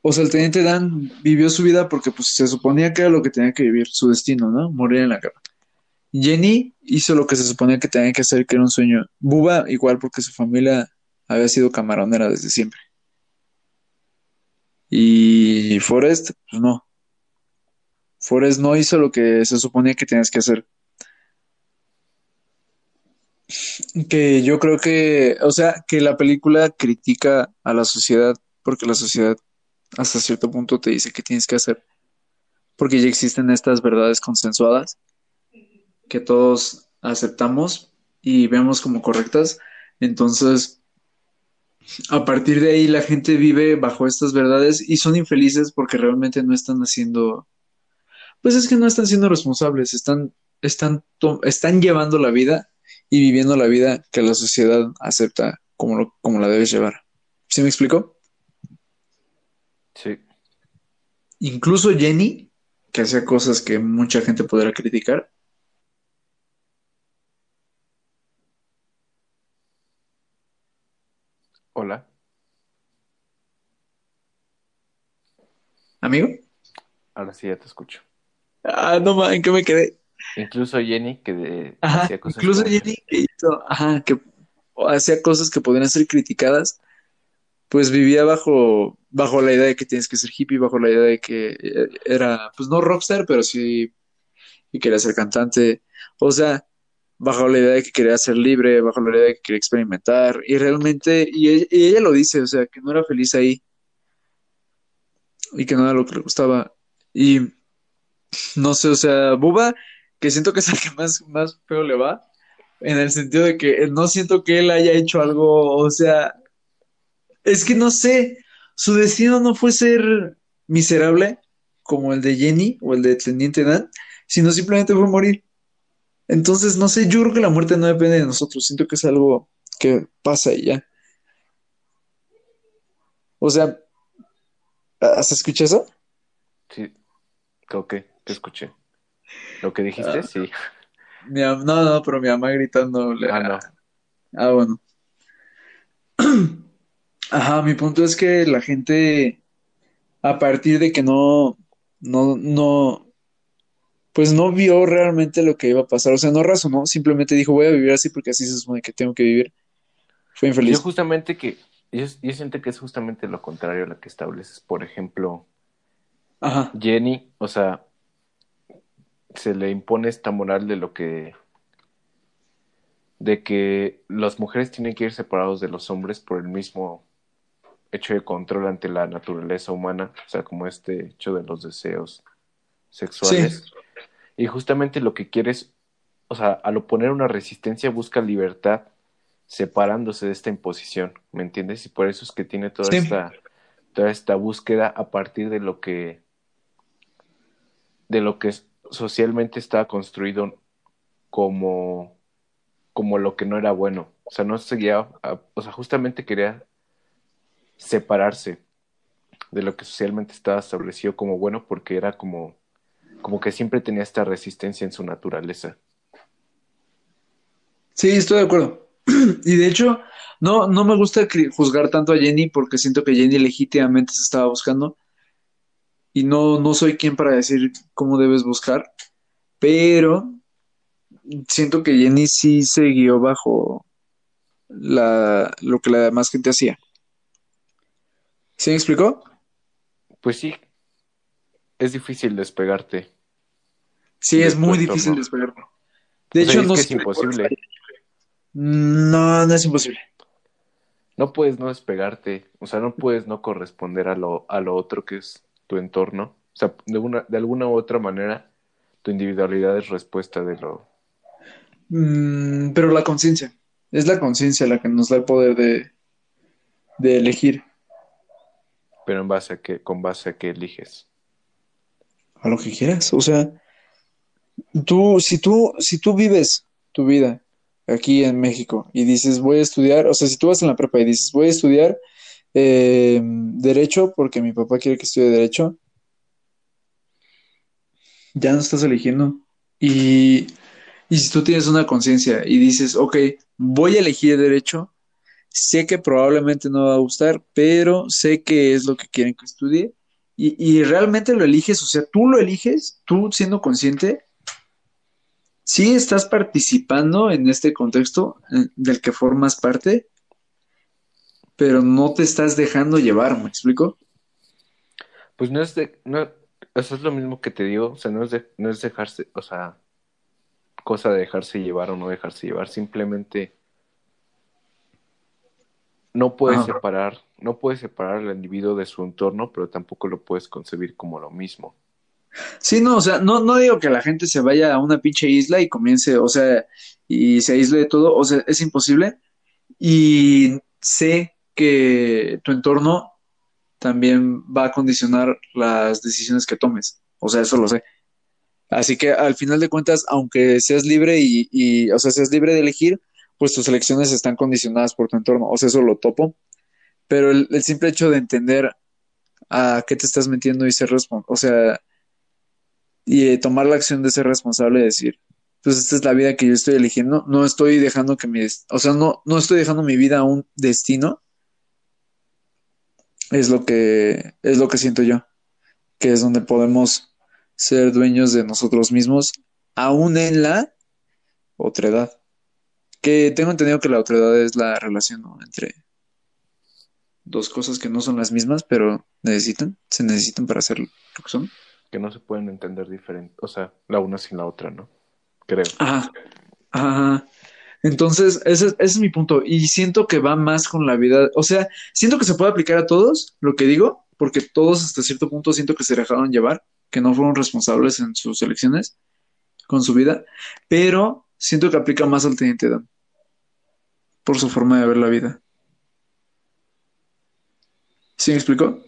O sea, el teniente Dan vivió su vida porque pues se suponía que era lo que tenía que vivir, su destino, ¿no? Morir en la guerra. Jenny hizo lo que se suponía que tenía que hacer, que era un sueño. Buba igual porque su familia había sido camaronera desde siempre. Y Forrest, pues no. Forrest no hizo lo que se suponía que tenías que hacer. Que yo creo que, o sea, que la película critica a la sociedad porque la sociedad hasta cierto punto te dice que tienes que hacer. Porque ya existen estas verdades consensuadas que todos aceptamos y vemos como correctas. Entonces, a partir de ahí la gente vive bajo estas verdades y son infelices porque realmente no están haciendo, pues es que no están siendo responsables, están, están, están llevando la vida y viviendo la vida que la sociedad acepta como, lo- como la debes llevar. ¿Sí me explico? Sí. Incluso Jenny, que hacía cosas que mucha gente podrá criticar. Hola. ¿Amigo? Ahora sí ya te escucho. Ah, no, ma, ¿en qué me quedé? Incluso Jenny, que de- Ajá, hacía cosas incluso como- Jenny que hizo, ajá, que hacía cosas que podrían ser criticadas, pues vivía bajo, bajo la idea de que tienes que ser hippie, bajo la idea de que eh, era, pues no rockstar, pero sí y quería ser cantante, o sea, bajo la idea de que quería ser libre, bajo la idea de que quería experimentar, y realmente, y ella, y ella lo dice, o sea, que no era feliz ahí, y que no era lo que le gustaba, y no sé, o sea, Buba, que siento que es el que más, más feo le va, en el sentido de que no siento que él haya hecho algo, o sea, es que no sé, su destino no fue ser miserable como el de Jenny o el de Teniente Dan, sino simplemente fue morir. Entonces, no sé, yo creo que la muerte no depende de nosotros, siento que es algo que pasa y ya. O sea, ¿has escuchado eso? Sí, creo que te escuché. Lo que dijiste, Ah. sí. Mi no, no, pero mi mamá gritando. Ah, no. Ah, bueno. Ajá, mi punto es que la gente, a partir de que no, no, no, pues no vio realmente lo que iba a pasar, o sea, no razonó, simplemente dijo, voy a vivir así porque así se supone que tengo que vivir. Fue Yo infeliz. justamente que, yo, yo siento que es justamente lo contrario a lo que estableces. Por ejemplo, Ajá, Jenny, o sea, se le impone esta moral de lo que, de que las mujeres tienen que ir separados de los hombres por el mismo hecho de control ante la naturaleza humana, o sea, como este hecho de los deseos sexuales. Y justamente lo que quieres, o sea, al oponer una resistencia busca libertad separándose de esta imposición, ¿me entiendes? Y por eso es que tiene toda Sí. esta toda esta búsqueda a partir de lo que de lo que socialmente estaba construido como como lo que no era bueno, o sea, no seguía, o sea, justamente quería separarse de lo que socialmente estaba establecido como bueno porque era como como que siempre tenía esta resistencia en su naturaleza. sí, estoy de acuerdo. Y de hecho, no, no me gusta juzgar tanto a Jenny porque siento que Jenny legítimamente se estaba buscando y no, no soy quien para decir cómo debes buscar, pero siento que Jenny sí se guió bajo la, lo que la demás gente hacía. ¿Sí me explicó? Pues sí, es difícil despegarte. Sí, es muy difícil despegarlo. De O sea, hecho, es no que es imposible. No, no es imposible. No puedes no despegarte, o sea, no puedes no corresponder a lo, a lo otro que es tu entorno. O sea, de una, de alguna u otra manera, tu individualidad es respuesta de lo... Mm, pero la conciencia, es la conciencia la que nos da el poder de, de elegir Pero en base a que, con base a que eliges. a lo que quieras. O sea, tú, si tú, si tú vives tu vida aquí en México y dices voy a estudiar, o sea, si tú vas en la prepa y dices voy a estudiar eh, derecho porque mi papá quiere que estudie derecho, ya no estás eligiendo. Y, y si tú tienes una conciencia y dices, ok, voy a elegir derecho, sé que probablemente no va a gustar, pero sé que es lo que quieren que estudie. Y, y realmente lo eliges, o sea, tú lo eliges, tú siendo consciente, sí estás participando en este contexto eh, del que formas parte, pero no te estás dejando llevar, ¿me explico? Pues no es de... No, eso es lo mismo que te digo, o sea, no es, de, no es dejarse, o sea, cosa de dejarse llevar o no dejarse llevar, simplemente no puedes Ajá. separar, no puedes separar al individuo de su entorno, pero tampoco lo puedes concebir como lo mismo. Sí, no, o sea, no, no digo que la gente se vaya a una pinche isla y comience, o sea, y se aísle de todo, o sea, es imposible. Y sé que tu entorno también va a condicionar las decisiones que tomes, o sea, eso lo sé. Así que al final de cuentas, aunque seas libre y, o sea, seas libre de elegir, pues tus elecciones están condicionadas por tu entorno, o sea, eso lo topo. Pero el, simple hecho de entender a qué te estás metiendo y ser responsable, o sea, y eh, tomar la acción de ser responsable y decir, pues esta es la vida que yo estoy eligiendo, no estoy dejando que mi, o sea, no, no estoy dejando mi vida a un destino, es lo que, es lo que siento yo, que es donde podemos ser dueños de nosotros mismos, aún en la otredad. Que tengo entendido que la otredad es la relación, ¿no? entre dos cosas que no son las mismas, pero necesitan, se necesitan para ser lo que son. Que no se pueden entender diferente, o sea, la una sin la otra, ¿no? Creo. Ajá. Ajá. Entonces, ese, es mi punto. Y siento que va más con la vida. O sea, siento que se puede aplicar a todos lo que digo, porque todos hasta cierto punto siento que se dejaron llevar, que no fueron responsables en sus elecciones con su vida, pero siento que aplica más al Teniente Dan por su forma de ver la vida. ¿Sí me explicó?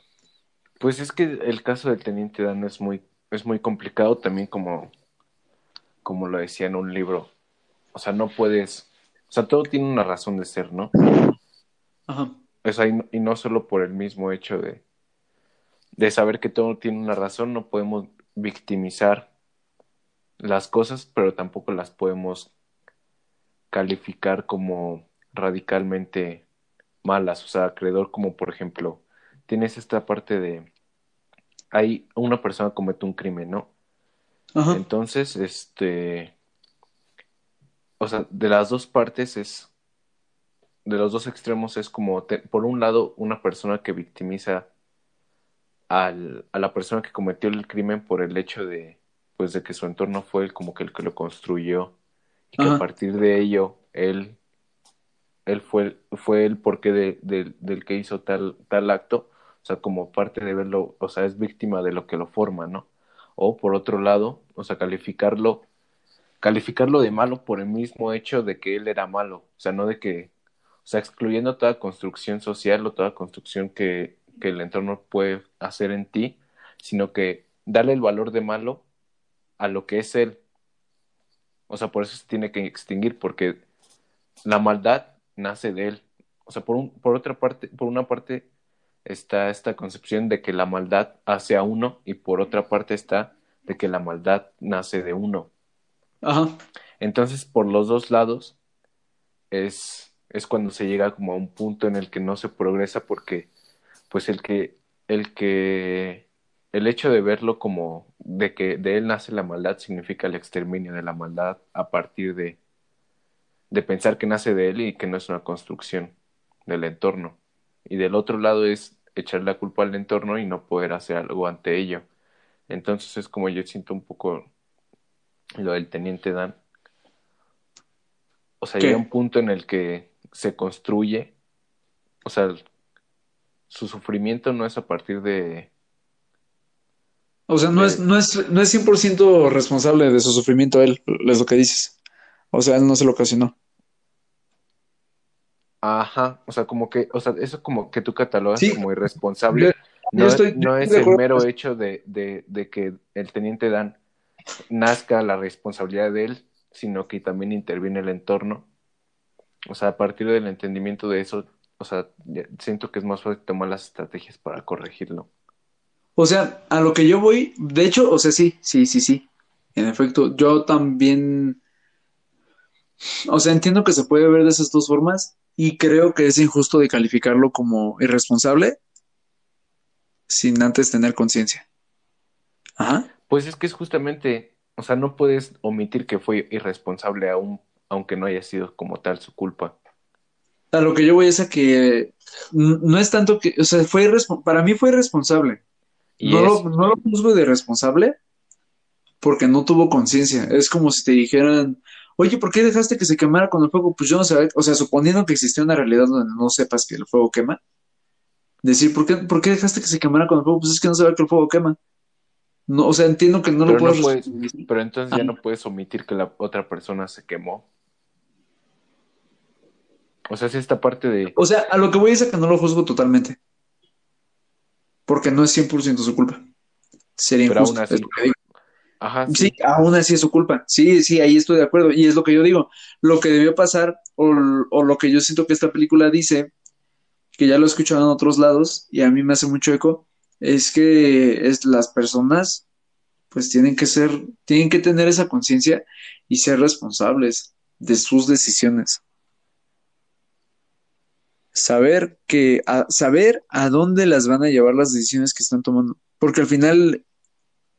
Pues es que el caso del teniente Dan es muy, es muy complicado también como, como lo decía en un libro. O sea, no puedes, o sea, todo tiene una razón de ser, ¿no? Ajá. O sea, y, no- y no solo por el mismo hecho de, de saber que todo tiene una razón, no podemos victimizar las cosas, pero tampoco las podemos calificar como radicalmente malas. O sea, acreedor como por ejemplo, tienes esta parte de, hay una persona comete un crimen, ¿no? Ajá. Entonces, este, o sea, de las dos partes es, de los dos extremos es como, te- por un lado, una persona que victimiza al, a la persona que cometió el crimen por el hecho de, pues, de que su entorno fue el, como que el que lo construyó y que Ajá. a partir de ello él, él fue, fue el porqué de, de- del que hizo tal, tal acto, o sea, como parte de verlo, o sea, es víctima de lo que lo forma, ¿no? O por otro lado, o sea, calificarlo, calificarlo de malo por el mismo hecho de que él era malo, o sea, no de que, o sea, excluyendo toda construcción social o toda construcción que, que el entorno puede hacer en ti, sino que darle el valor de malo a lo que es él. O sea, por eso se tiene que extinguir, porque la maldad nace de él. O sea, por, un, por otra parte, por una parte está esta concepción de que la maldad hace a uno y por otra parte está de que la maldad nace de uno. Ajá. Entonces, por los dos lados es, es cuando se llega como a un punto en el que no se progresa porque pues el que el que el hecho de verlo como de que de él nace la maldad significa el exterminio de la maldad a partir de de pensar que nace de él y que no es una construcción del entorno. Y del otro lado es echar la culpa al entorno y no poder hacer algo ante ello. Entonces es como yo siento un poco lo del teniente Dan. O sea, ¿Qué? llega un punto en el que se construye, o sea, su sufrimiento no es a partir de, O sea, no de- es, no es, no es 100% responsable de su sufrimiento él, es lo que dices. O sea, él no se lo ocasionó. Ajá, o sea, como que, o sea, eso como que tú catalogas Sí. como irresponsable. Yo- No, yo estoy- no es el mero hecho de, de, de que el teniente Dan nazca la responsabilidad de él, sino que también interviene el entorno. O sea, a partir del entendimiento de eso, o sea, siento que es más fácil tomar las estrategias para corregirlo. O sea, a lo que yo voy, de hecho, o sea, sí, sí, sí, sí. En efecto, yo también, o sea, entiendo que se puede ver de esas dos formas y creo que es injusto de calificarlo como irresponsable sin antes tener conciencia. Ajá. Pues es que es justamente, o sea, no puedes omitir que fue irresponsable aún, aunque no haya sido como tal su culpa. A lo que yo voy es a que no es tanto que, o sea, fue para mí fue irresponsable. Y No es, lo, no lo juzgo de irresponsable porque no tuvo conciencia. Es como si te dijeran, oye, ¿por qué dejaste que se quemara con el fuego? Pues yo no sé, o sea, suponiendo que existía una realidad donde no sepas que el fuego quema, decir, ¿por qué, por qué dejaste que se quemara con el fuego? Pues es que no sabía que el fuego quema. No, o sea, entiendo que no lo no puedes responsabilizar. pero entonces ya Ajá. no puedes omitir que la otra persona se quemó. O sea, es esta parte de, O sea, a lo que voy es a que no lo juzgo totalmente. Porque no es 100% su culpa. Sería pero injusto. aún así, es lo que digo. ajá, sí, Sí, aún así es su culpa. Sí, sí, ahí estoy de acuerdo. Y es lo que yo digo. Lo que debió pasar, o, o lo que yo siento que esta película dice, que ya lo he escuchado en otros lados, y a mí me hace mucho eco, es que es las personas pues tienen que ser, tienen que tener esa conciencia y ser responsables de sus decisiones. Saber que, a, saber a dónde las van a llevar las decisiones que están tomando, porque al final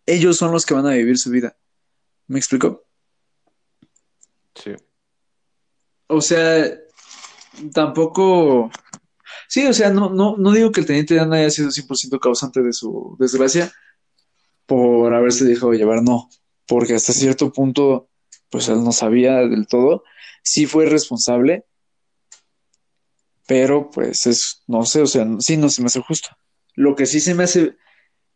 ellos son los que van a vivir su vida. ¿Me explico? Sí. O sea, tampoco. Sí, o sea, no, no, no digo que el teniente Dan haya sido 100% causante de su desgracia por haberse dejado llevar, no. Porque hasta cierto punto, pues él no sabía del todo. Sí fue responsable, pero pues es, no sé, o sea, sí no se me hace justo. Lo que sí se me hace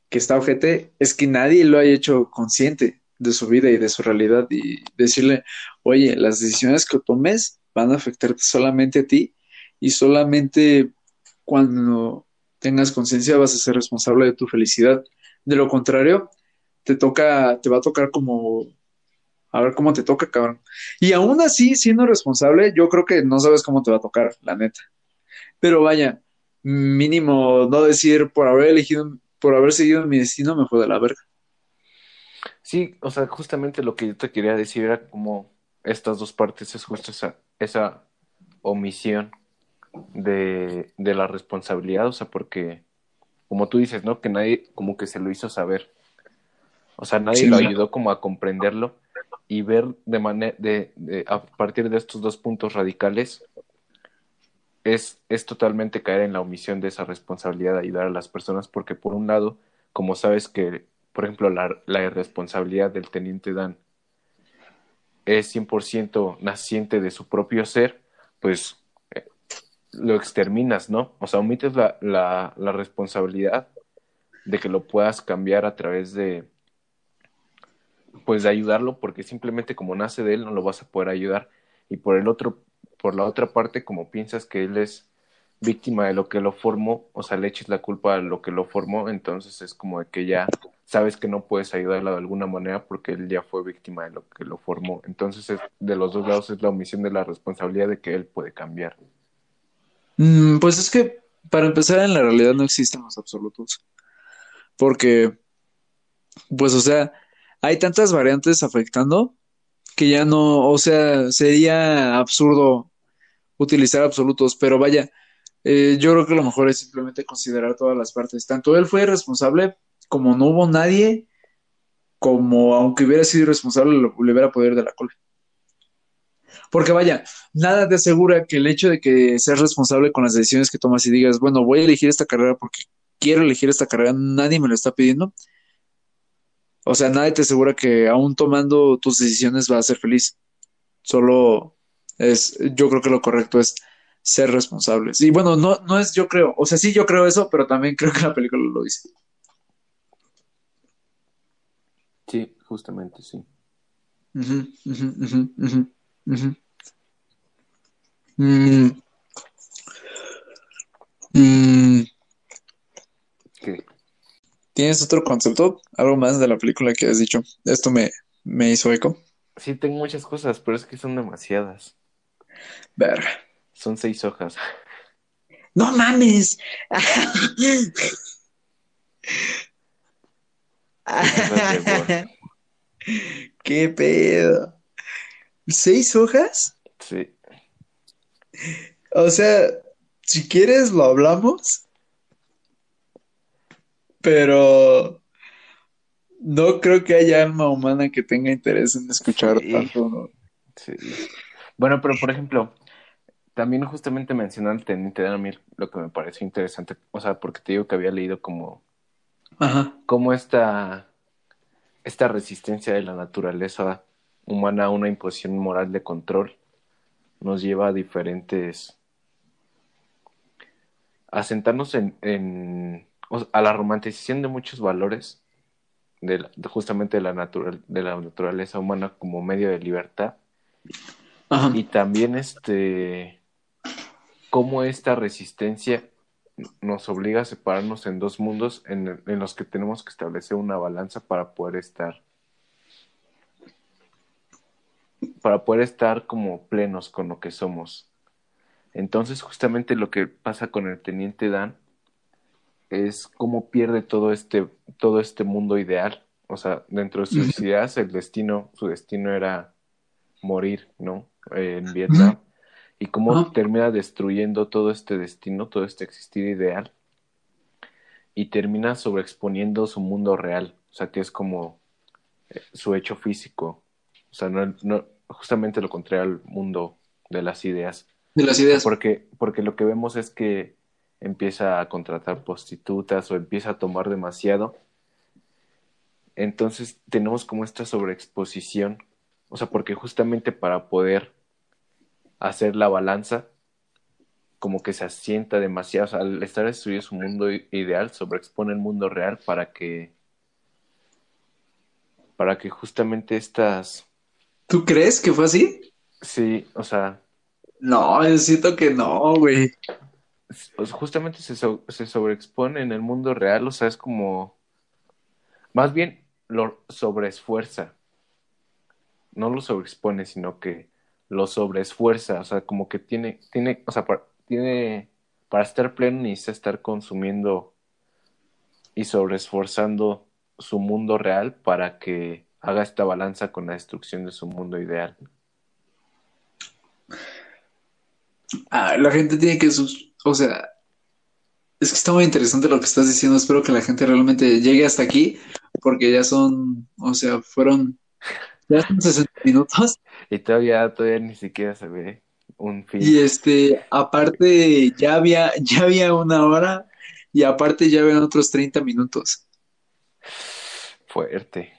que está ojete es que nadie lo haya hecho consciente de su vida y de su realidad y decirle, oye, las decisiones que tomes van a afectarte solamente a ti y solamente cuando tengas conciencia vas a ser responsable de tu felicidad. De lo contrario, te toca, te va a tocar como, a ver cómo te toca, cabrón. Y aún así, siendo responsable, yo creo que no sabes cómo te va a tocar, la neta. Pero vaya, mínimo no decir por haber elegido, por haber seguido mi destino me fue de la verga. Sí, o sea, justamente lo que yo te quería decir era como estas dos partes es justo esa, esa omisión de, de la responsabilidad, o sea, porque como tú dices, ¿no? Que nadie como que se lo hizo saber. O sea, nadie Sí, lo ayudó como a comprenderlo y ver de manera de, de- a partir de estos dos puntos radicales es, es totalmente caer en la omisión de esa responsabilidad de ayudar a las personas, porque por un lado, como sabes que, por ejemplo, la, la irresponsabilidad del teniente Dan es 100% naciente de su propio ser, pues lo exterminas, ¿no? O sea, omites la, la, la responsabilidad de que lo puedas cambiar a través de, pues de ayudarlo, porque simplemente como nace de él no lo vas a poder ayudar. Y por el otro, por la otra parte, como piensas que él es víctima de lo que lo formó, o sea, le eches la culpa a lo que lo formó, entonces es como de que ya sabes que no puedes ayudarlo de alguna manera porque él ya fue víctima de lo que lo formó. Entonces, es- de los dos lados es la omisión de la responsabilidad de que él puede cambiar. Mm, pues es que para empezar en la realidad no existen los absolutos. Porque, pues, o sea, hay tantas variantes afectando que ya no, o sea, sería absurdo utilizar absolutos, pero vaya, eh, yo creo que lo mejor es simplemente considerar todas las partes. Tanto él fue responsable como no hubo nadie, como aunque hubiera sido irresponsable, lo- le hubiera podido ir de la cola. Porque vaya, nada te asegura que el hecho de que seas responsable con las decisiones que tomas y digas, bueno, voy a elegir esta carrera porque quiero elegir esta carrera, nadie me lo está pidiendo. O sea, nadie te asegura que aún tomando tus decisiones vas a ser feliz. Solo es, yo creo que lo correcto es ser responsables. Y bueno, no, no es yo creo, o sea, sí yo creo eso, pero también creo que la película lo dice. Sí, justamente, sí. Mm. Mm. ¿Qué? ¿Tienes otro concepto? ¿Algo más de la película que has dicho? Esto me, me hizo eco. Sí, tengo muchas cosas, pero es que son demasiadas. Verga. Son seis hojas. ¡No mames! ¿Qué pedo? ¿Seis hojas? Sí. O sea, si quieres lo hablamos, pero no creo que haya alma humana que tenga interés en escuchar Sí. tanto. ¿no? Sí. Bueno, pero por ejemplo, también justamente teniente Dan a mí lo que me pareció interesante, o sea, porque te digo que había leído como, Ajá. como esta, esta resistencia de la naturaleza humana a una imposición moral de control nos lleva a diferentes, a sentarnos en, a la romantización de muchos valores de, la- de justamente de la, natural, de la naturaleza humana como medio de libertad Ajá. y también este cómo esta resistencia nos obliga a separarnos en dos mundos en, en los que tenemos que establecer una balanza para poder estar para poder estar como plenos con lo que somos. Entonces, justamente lo que pasa con el teniente Dan es cómo pierde todo este todo este mundo ideal o sea, dentro de sus ideas, el destino, su destino era morir, ¿no? en Vietnam. Y cómo termina destruyendo todo este destino, todo este existir ideal. Y termina sobreexponiendo su mundo real. O sea, que es como eh, su hecho físico. O sea, no, no, justamente lo contrario al mundo de las ideas. De las ideas. Porque, porque lo que vemos es que empieza a contratar prostitutas o empieza a tomar demasiado. Entonces tenemos como esta sobreexposición. O sea, porque justamente para poder hacer la balanza, como que se asienta demasiado. al estar destruido su mundo ideal, sobreexpone el mundo real para que. para que justamente estas. ¿Tú crees que fue así? Sí, o sea. No, necesito que no, güey. Pues justamente se, se sobreexpone en el mundo real, o sea, es como. Más bien lo sobreesfuerza. No lo sobreexpone, sino que lo sobreesfuerza, o sea, como que tiene, tiene, o sea, para, tiene, para estar pleno necesita estar consumiendo y sobreesforzando su mundo real para que haga esta balanza con la destrucción de su mundo ideal. Ah, la gente tiene que, sus, o sea, es que está muy interesante lo que estás diciendo. Espero que la gente realmente llegue hasta aquí, porque ya son, o sea, fueron, ya son 60 minutos. Y todavía, todavía ni siquiera se ve un fin. Y este, aparte, ya había, ya había una hora y aparte ya habían otros 30 minutos. Fuerte.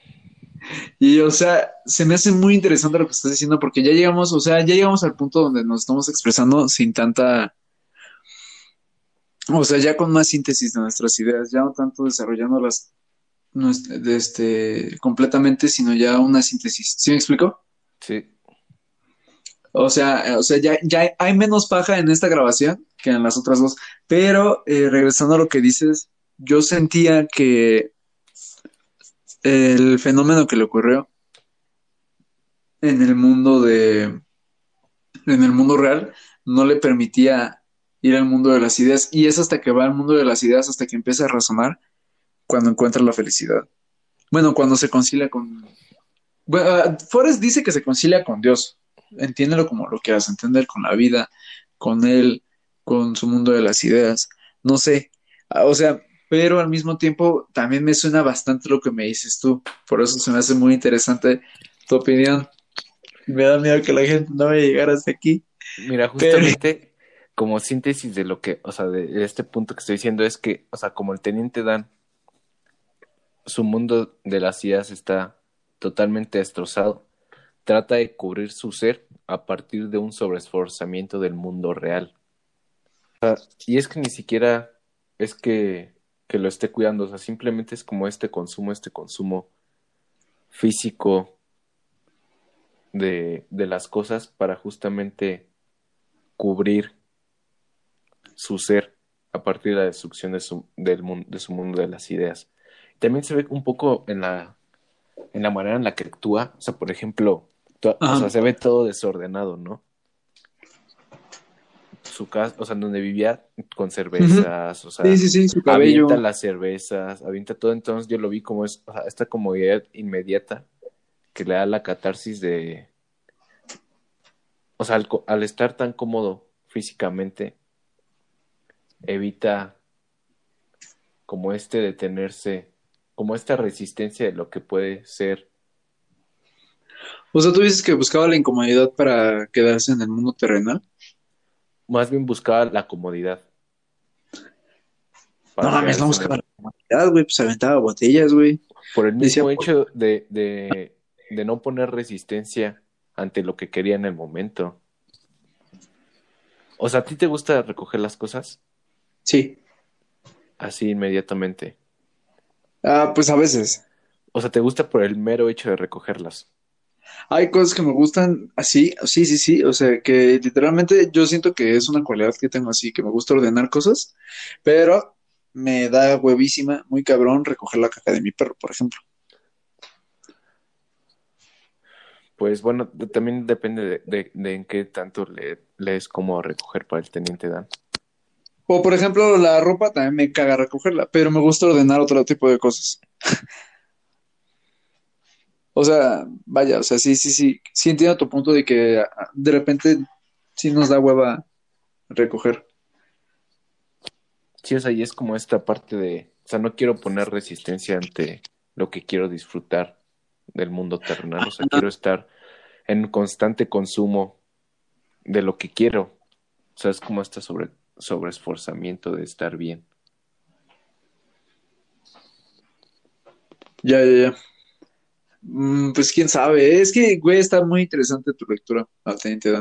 Y o sea, se me hace muy interesante lo que estás diciendo porque ya llegamos, o sea, ya llegamos al punto donde nos estamos expresando sin tanta, o sea, ya con más síntesis de nuestras ideas, ya no tanto desarrollándolas este, completamente, sino ya una síntesis. ¿Sí me explico? Sí. O sea, o sea ya, ya hay menos paja en esta grabación que en las otras dos. Pero eh, regresando a lo que dices, yo sentía que el fenómeno que le ocurrió en el mundo de en el mundo real no le permitía ir al mundo de las ideas y es hasta que va al mundo de las ideas hasta que empieza a razonar cuando encuentra la felicidad. Bueno, cuando se concilia con bueno, Forrest dice que se concilia con Dios, entiéndelo como lo quieras entender, con la vida, con él, con su mundo de las ideas, no sé, ah, o sea, pero al mismo tiempo también me suena bastante lo que me dices tú, por eso se me hace muy interesante tu opinión. Me da miedo que la gente no vaya a llegar hasta aquí. Mira, justamente como síntesis de lo que, o sea, de este punto que estoy diciendo es que, o sea, como el teniente Dan, su mundo de las ideas está totalmente destrozado trata de cubrir su ser a partir de un sobreesforzamiento del mundo real. y es que ni siquiera es que, que lo esté cuidando, o sea, simplemente es como este consumo, este consumo físico de, de las cosas para justamente cubrir su ser a partir de la destrucción de su, del, de su mundo de las ideas. También se ve un poco en la, en la manera en la que actúa, o sea, por ejemplo, o sea, se ve todo desordenado, ¿no? Su casa, o sea, donde vivía con cervezas, o sea, sí, sí, sí, su cabello. avienta las cervezas, avienta todo, entonces yo lo vi como es, o sea, esta comodidad inmediata que le da la catarsis de, o sea, al, al estar tan cómodo físicamente, evita como este detenerse, como esta resistencia de lo que puede ser o sea, tú dices que buscaba la incomodidad para quedarse en el mundo terrenal. Más bien buscaba la comodidad. No mames, no buscaba la comodidad, güey, pues aventaba botellas, güey. Por el mismo hecho de, de, de no poner resistencia ante lo que quería en el momento. O sea, ¿a ti te gusta recoger las cosas? Sí. Así inmediatamente. Ah, pues a veces. O sea, ¿te gusta por el mero hecho de recogerlas? Hay cosas que me gustan así, sí, sí, sí, o sea, que literalmente yo siento que es una cualidad que tengo así, que me gusta ordenar cosas, pero me da huevísima, muy cabrón, recoger la caca de mi perro, por ejemplo. Pues bueno, también depende de, en qué tanto le, es como recoger para el teniente Dan. O por ejemplo, la ropa también me caga recogerla, pero me gusta ordenar otro tipo de cosas. O sea, vaya, o sea, sí, sí, sí, sí entiendo tu punto de que ah, de repente sí nos da hueva recoger. Sí, o sea, y es como esta parte de, o sea, no quiero poner resistencia ante lo que quiero disfrutar del mundo terrenal, o sea, quiero estar en constante consumo de lo que quiero. O sea, es como este sobre, sobreesforzamiento de estar bien. Ya, ya, ya. Mm, pues quién sabe. Es que, güey, está muy interesante tu lectura, al Teniente.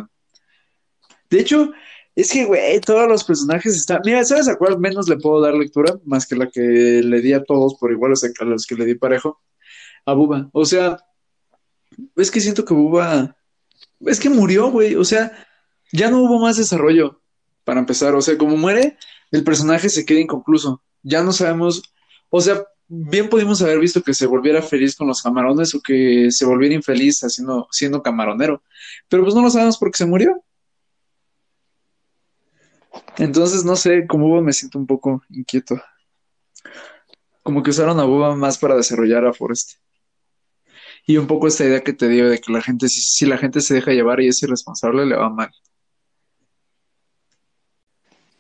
De hecho, es que, güey, todos los personajes están. Mira, ¿sabes a cuál menos le puedo dar lectura? Más que la que le di a todos por igual, a los que le di parejo. A Buba. O sea, es que siento que Buba. Es que murió, güey. O sea, ya no hubo más desarrollo. Para empezar, o sea, como muere, el personaje se queda inconcluso. Ya no sabemos. O sea, bien pudimos haber visto que se volviera feliz con los camarones o que se volviera infeliz haciendo, siendo camaronero. Pero pues no lo sabemos porque se murió. Entonces, no sé, como Buba me siento un poco inquieto. Como que usaron a Buba más para desarrollar a Forrest. Y un poco esta idea que te digo de que la gente, si, si la gente se deja llevar y es irresponsable, le va mal.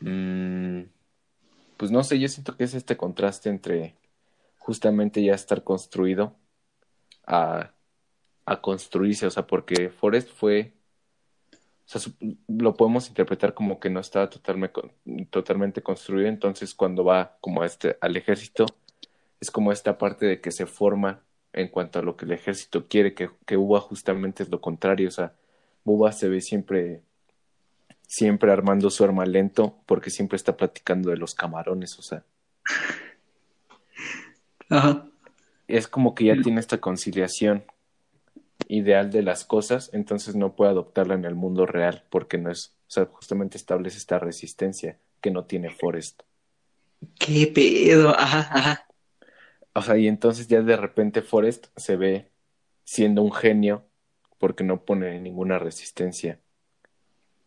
Mm, pues no sé, yo siento que es este contraste entre justamente ya estar construido a, a construirse, o sea, porque Forrest fue o sea, lo podemos interpretar como que no estaba totalmente, totalmente construido, entonces cuando va como este, al ejército, es como esta parte de que se forma en cuanto a lo que el ejército quiere, que, que Uba justamente es lo contrario, o sea, Uba se ve siempre, siempre armando su arma lento, porque siempre está platicando de los camarones, o sea. Ajá. Es como que ya tiene esta conciliación ideal de las cosas, entonces no puede adoptarla en el mundo real porque no es, o sea, justamente establece esta resistencia que no tiene Forrest. ¿Qué pedo? Ajá, ajá. O sea, y entonces ya de repente Forrest se ve siendo un genio porque no pone ninguna resistencia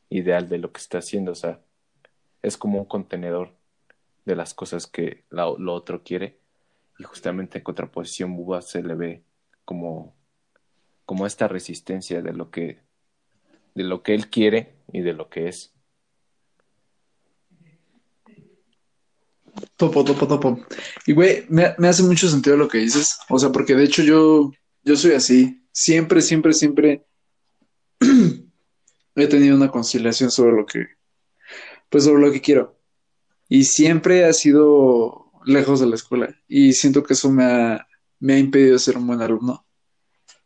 ideal de lo que está haciendo, o sea, es como un contenedor de las cosas que lo otro quiere y justamente en contraposición Buba se le ve como como esta resistencia de lo que de lo que él quiere y de lo que es. Topo, topo, topo. Y güey, me, me, hace mucho sentido lo que dices. O sea, porque de hecho yo, yo soy así. Siempre, siempre, siempre he tenido una conciliación sobre lo que, pues sobre lo que quiero. Y siempre ha sido lejos de la escuela. Y siento que eso me ha, me ha impedido ser un buen alumno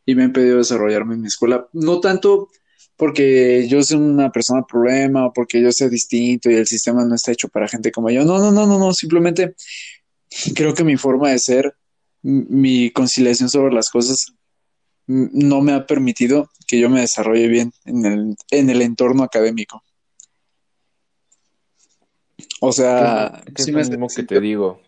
y me ha impedido desarrollarme en mi escuela. No tanto porque yo soy una persona problema o porque yo sea distinto y el sistema no está hecho para gente como yo. No, no, no, no, no. Simplemente creo que mi forma de ser, mi conciliación sobre las cosas no me ha permitido que yo me desarrolle bien en el, en el entorno académico. O sea, es lo mismo que te digo.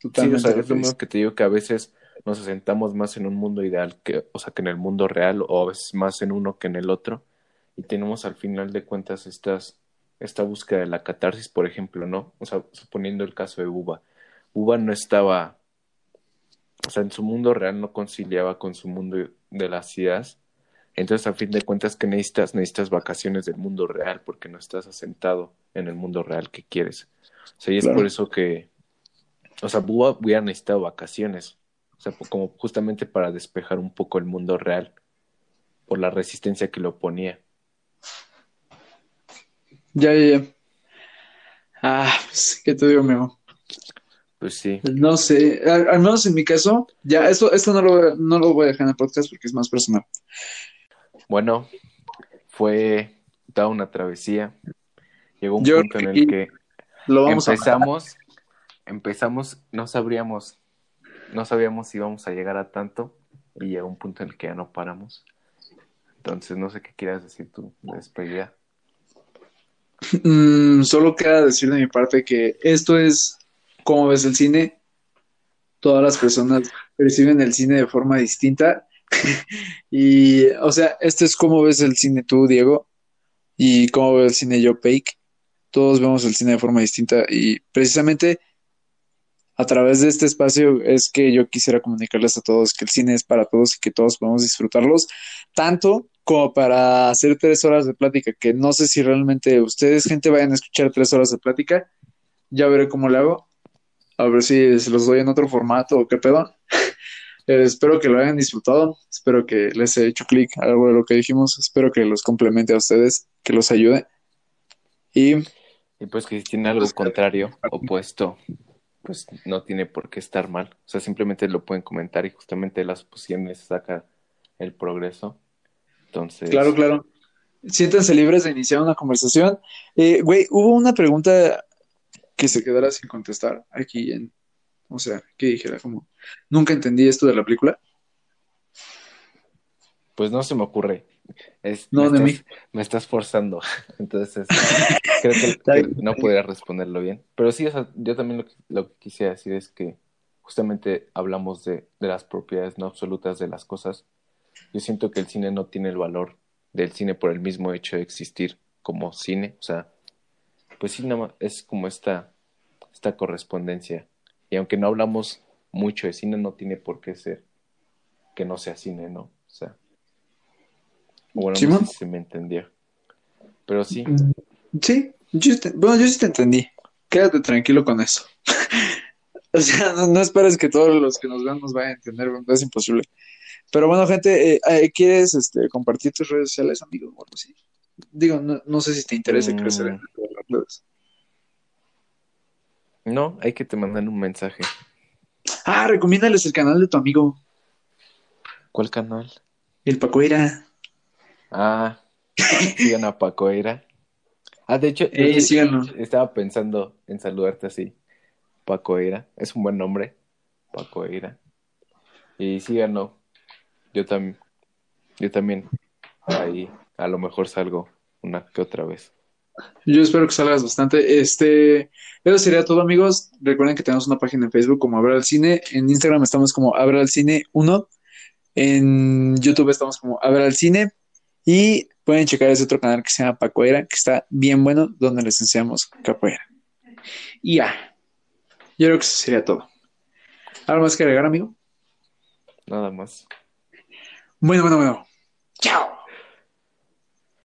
Totalmente sí, o sea, es lo mismo que te digo que a veces nos asentamos más en un mundo ideal que, o sea, que en el mundo real o a veces más en uno que en el otro y tenemos al final de cuentas estas, esta búsqueda de la catarsis, por ejemplo, ¿no? O sea, suponiendo el caso de Buba. Buba no estaba, o sea, en su mundo real no conciliaba con su mundo de las ideas. Entonces, a fin de cuentas, que necesitas? Necesitas vacaciones del mundo real porque no estás asentado en el mundo real que quieres. O sea, y es por eso que, o sea, hubiera necesitado vacaciones o sea, como justamente para despejar un poco el mundo real por la resistencia que lo ponía. Ya, ya, ya. Ah, pues, ¿qué te digo, amigo? Pues sí. No sé, al, menos en mi caso, ya, esto, esto no, lo, no lo voy a dejar en el podcast porque es más personal. Bueno, fue toda una travesía. Llegó un punto en el que lo vamos empezamos, empezamos, no sabríamos no sabíamos si íbamos a llegar a tanto y llegó un punto en el que ya no paramos. Entonces, no sé qué quieras decir tú de despedida. Mm, solo queda decir de mi parte que esto es cómo ves el cine. Todas las personas perciben el cine de forma distinta. y, o sea, esto es cómo ves el cine tú, Diego, y cómo ves el cine yo, Peik. Todos vemos el cine de forma distinta y precisamente a través de este espacio es que yo quisiera comunicarles a todos que el cine es para todos y que todos podemos disfrutarlos, tanto como para hacer tres horas de plática, que no sé si realmente ustedes, gente, vayan a escuchar tres horas de plática, ya veré cómo le hago, a ver si se los doy en otro formato o qué pedo. Eh, espero que lo hayan disfrutado, espero que les haya hecho clic algo de lo que dijimos, espero que los complemente a ustedes, que los ayude. Y, pues que si tiene algo contrario, opuesto, pues no tiene por qué estar mal. O sea, simplemente lo pueden comentar y justamente las posiciones saca el progreso. Entonces. Claro, claro. Siéntense libres de iniciar una conversación. Eh, güey, hubo una pregunta que se quedara sin contestar aquí en. O sea, que dijera como. Nunca entendí esto de la película. Pues no se me ocurre. Es, no, me de estás, mí. Me estás forzando. Entonces, creo que, que, no podría responderlo bien. Pero sí, o sea, yo también lo que, lo que quisiera decir es que justamente hablamos de, de las propiedades no absolutas de las cosas. Yo siento que el cine no tiene el valor del cine por el mismo hecho de existir como cine. O sea, pues sí, nada más es como esta, esta correspondencia. Y aunque no hablamos mucho de cine, no tiene por qué ser que no sea cine, ¿no? O sea, bueno, ¿Sí, no sé si me entendió. Pero sí, Sí, yo te- bueno, yo sí te entendí. Quédate tranquilo con eso. o sea, no, no esperes que todos los que nos vean nos vayan a entender, es imposible. Pero bueno, gente, eh, eh, ¿quieres este, compartir tus redes sociales, amigo? Digo, no, no sé si te interesa Mm. crecer en las redes. no, hay que te mandan un mensaje. Ah, recomiéndales el canal de tu amigo, ¿Cuál canal? el Pacoera. Ah, sigan a Pacoera. Ah, de hecho, Eh, yo síganlo. estaba pensando en saludarte así. Pacoera, es un buen nombre. Pacoera. Y síganlo. Yo también, yo también. Ahí, a lo mejor salgo una que otra vez. Yo espero que salgas bastante. Este, eso sería todo, amigos. Recuerden que tenemos una página en Facebook como Abra al Cine. En Instagram estamos como Abra al Cine 1. En YouTube estamos como Abra al Cine. Y pueden checar ese otro canal que se llama Pacoera, que está bien bueno, donde les enseñamos capoeira. Y ya. Yo creo que eso sería todo. ¿Algo más que agregar, amigo? Nada más. Bueno, bueno, bueno. Chao.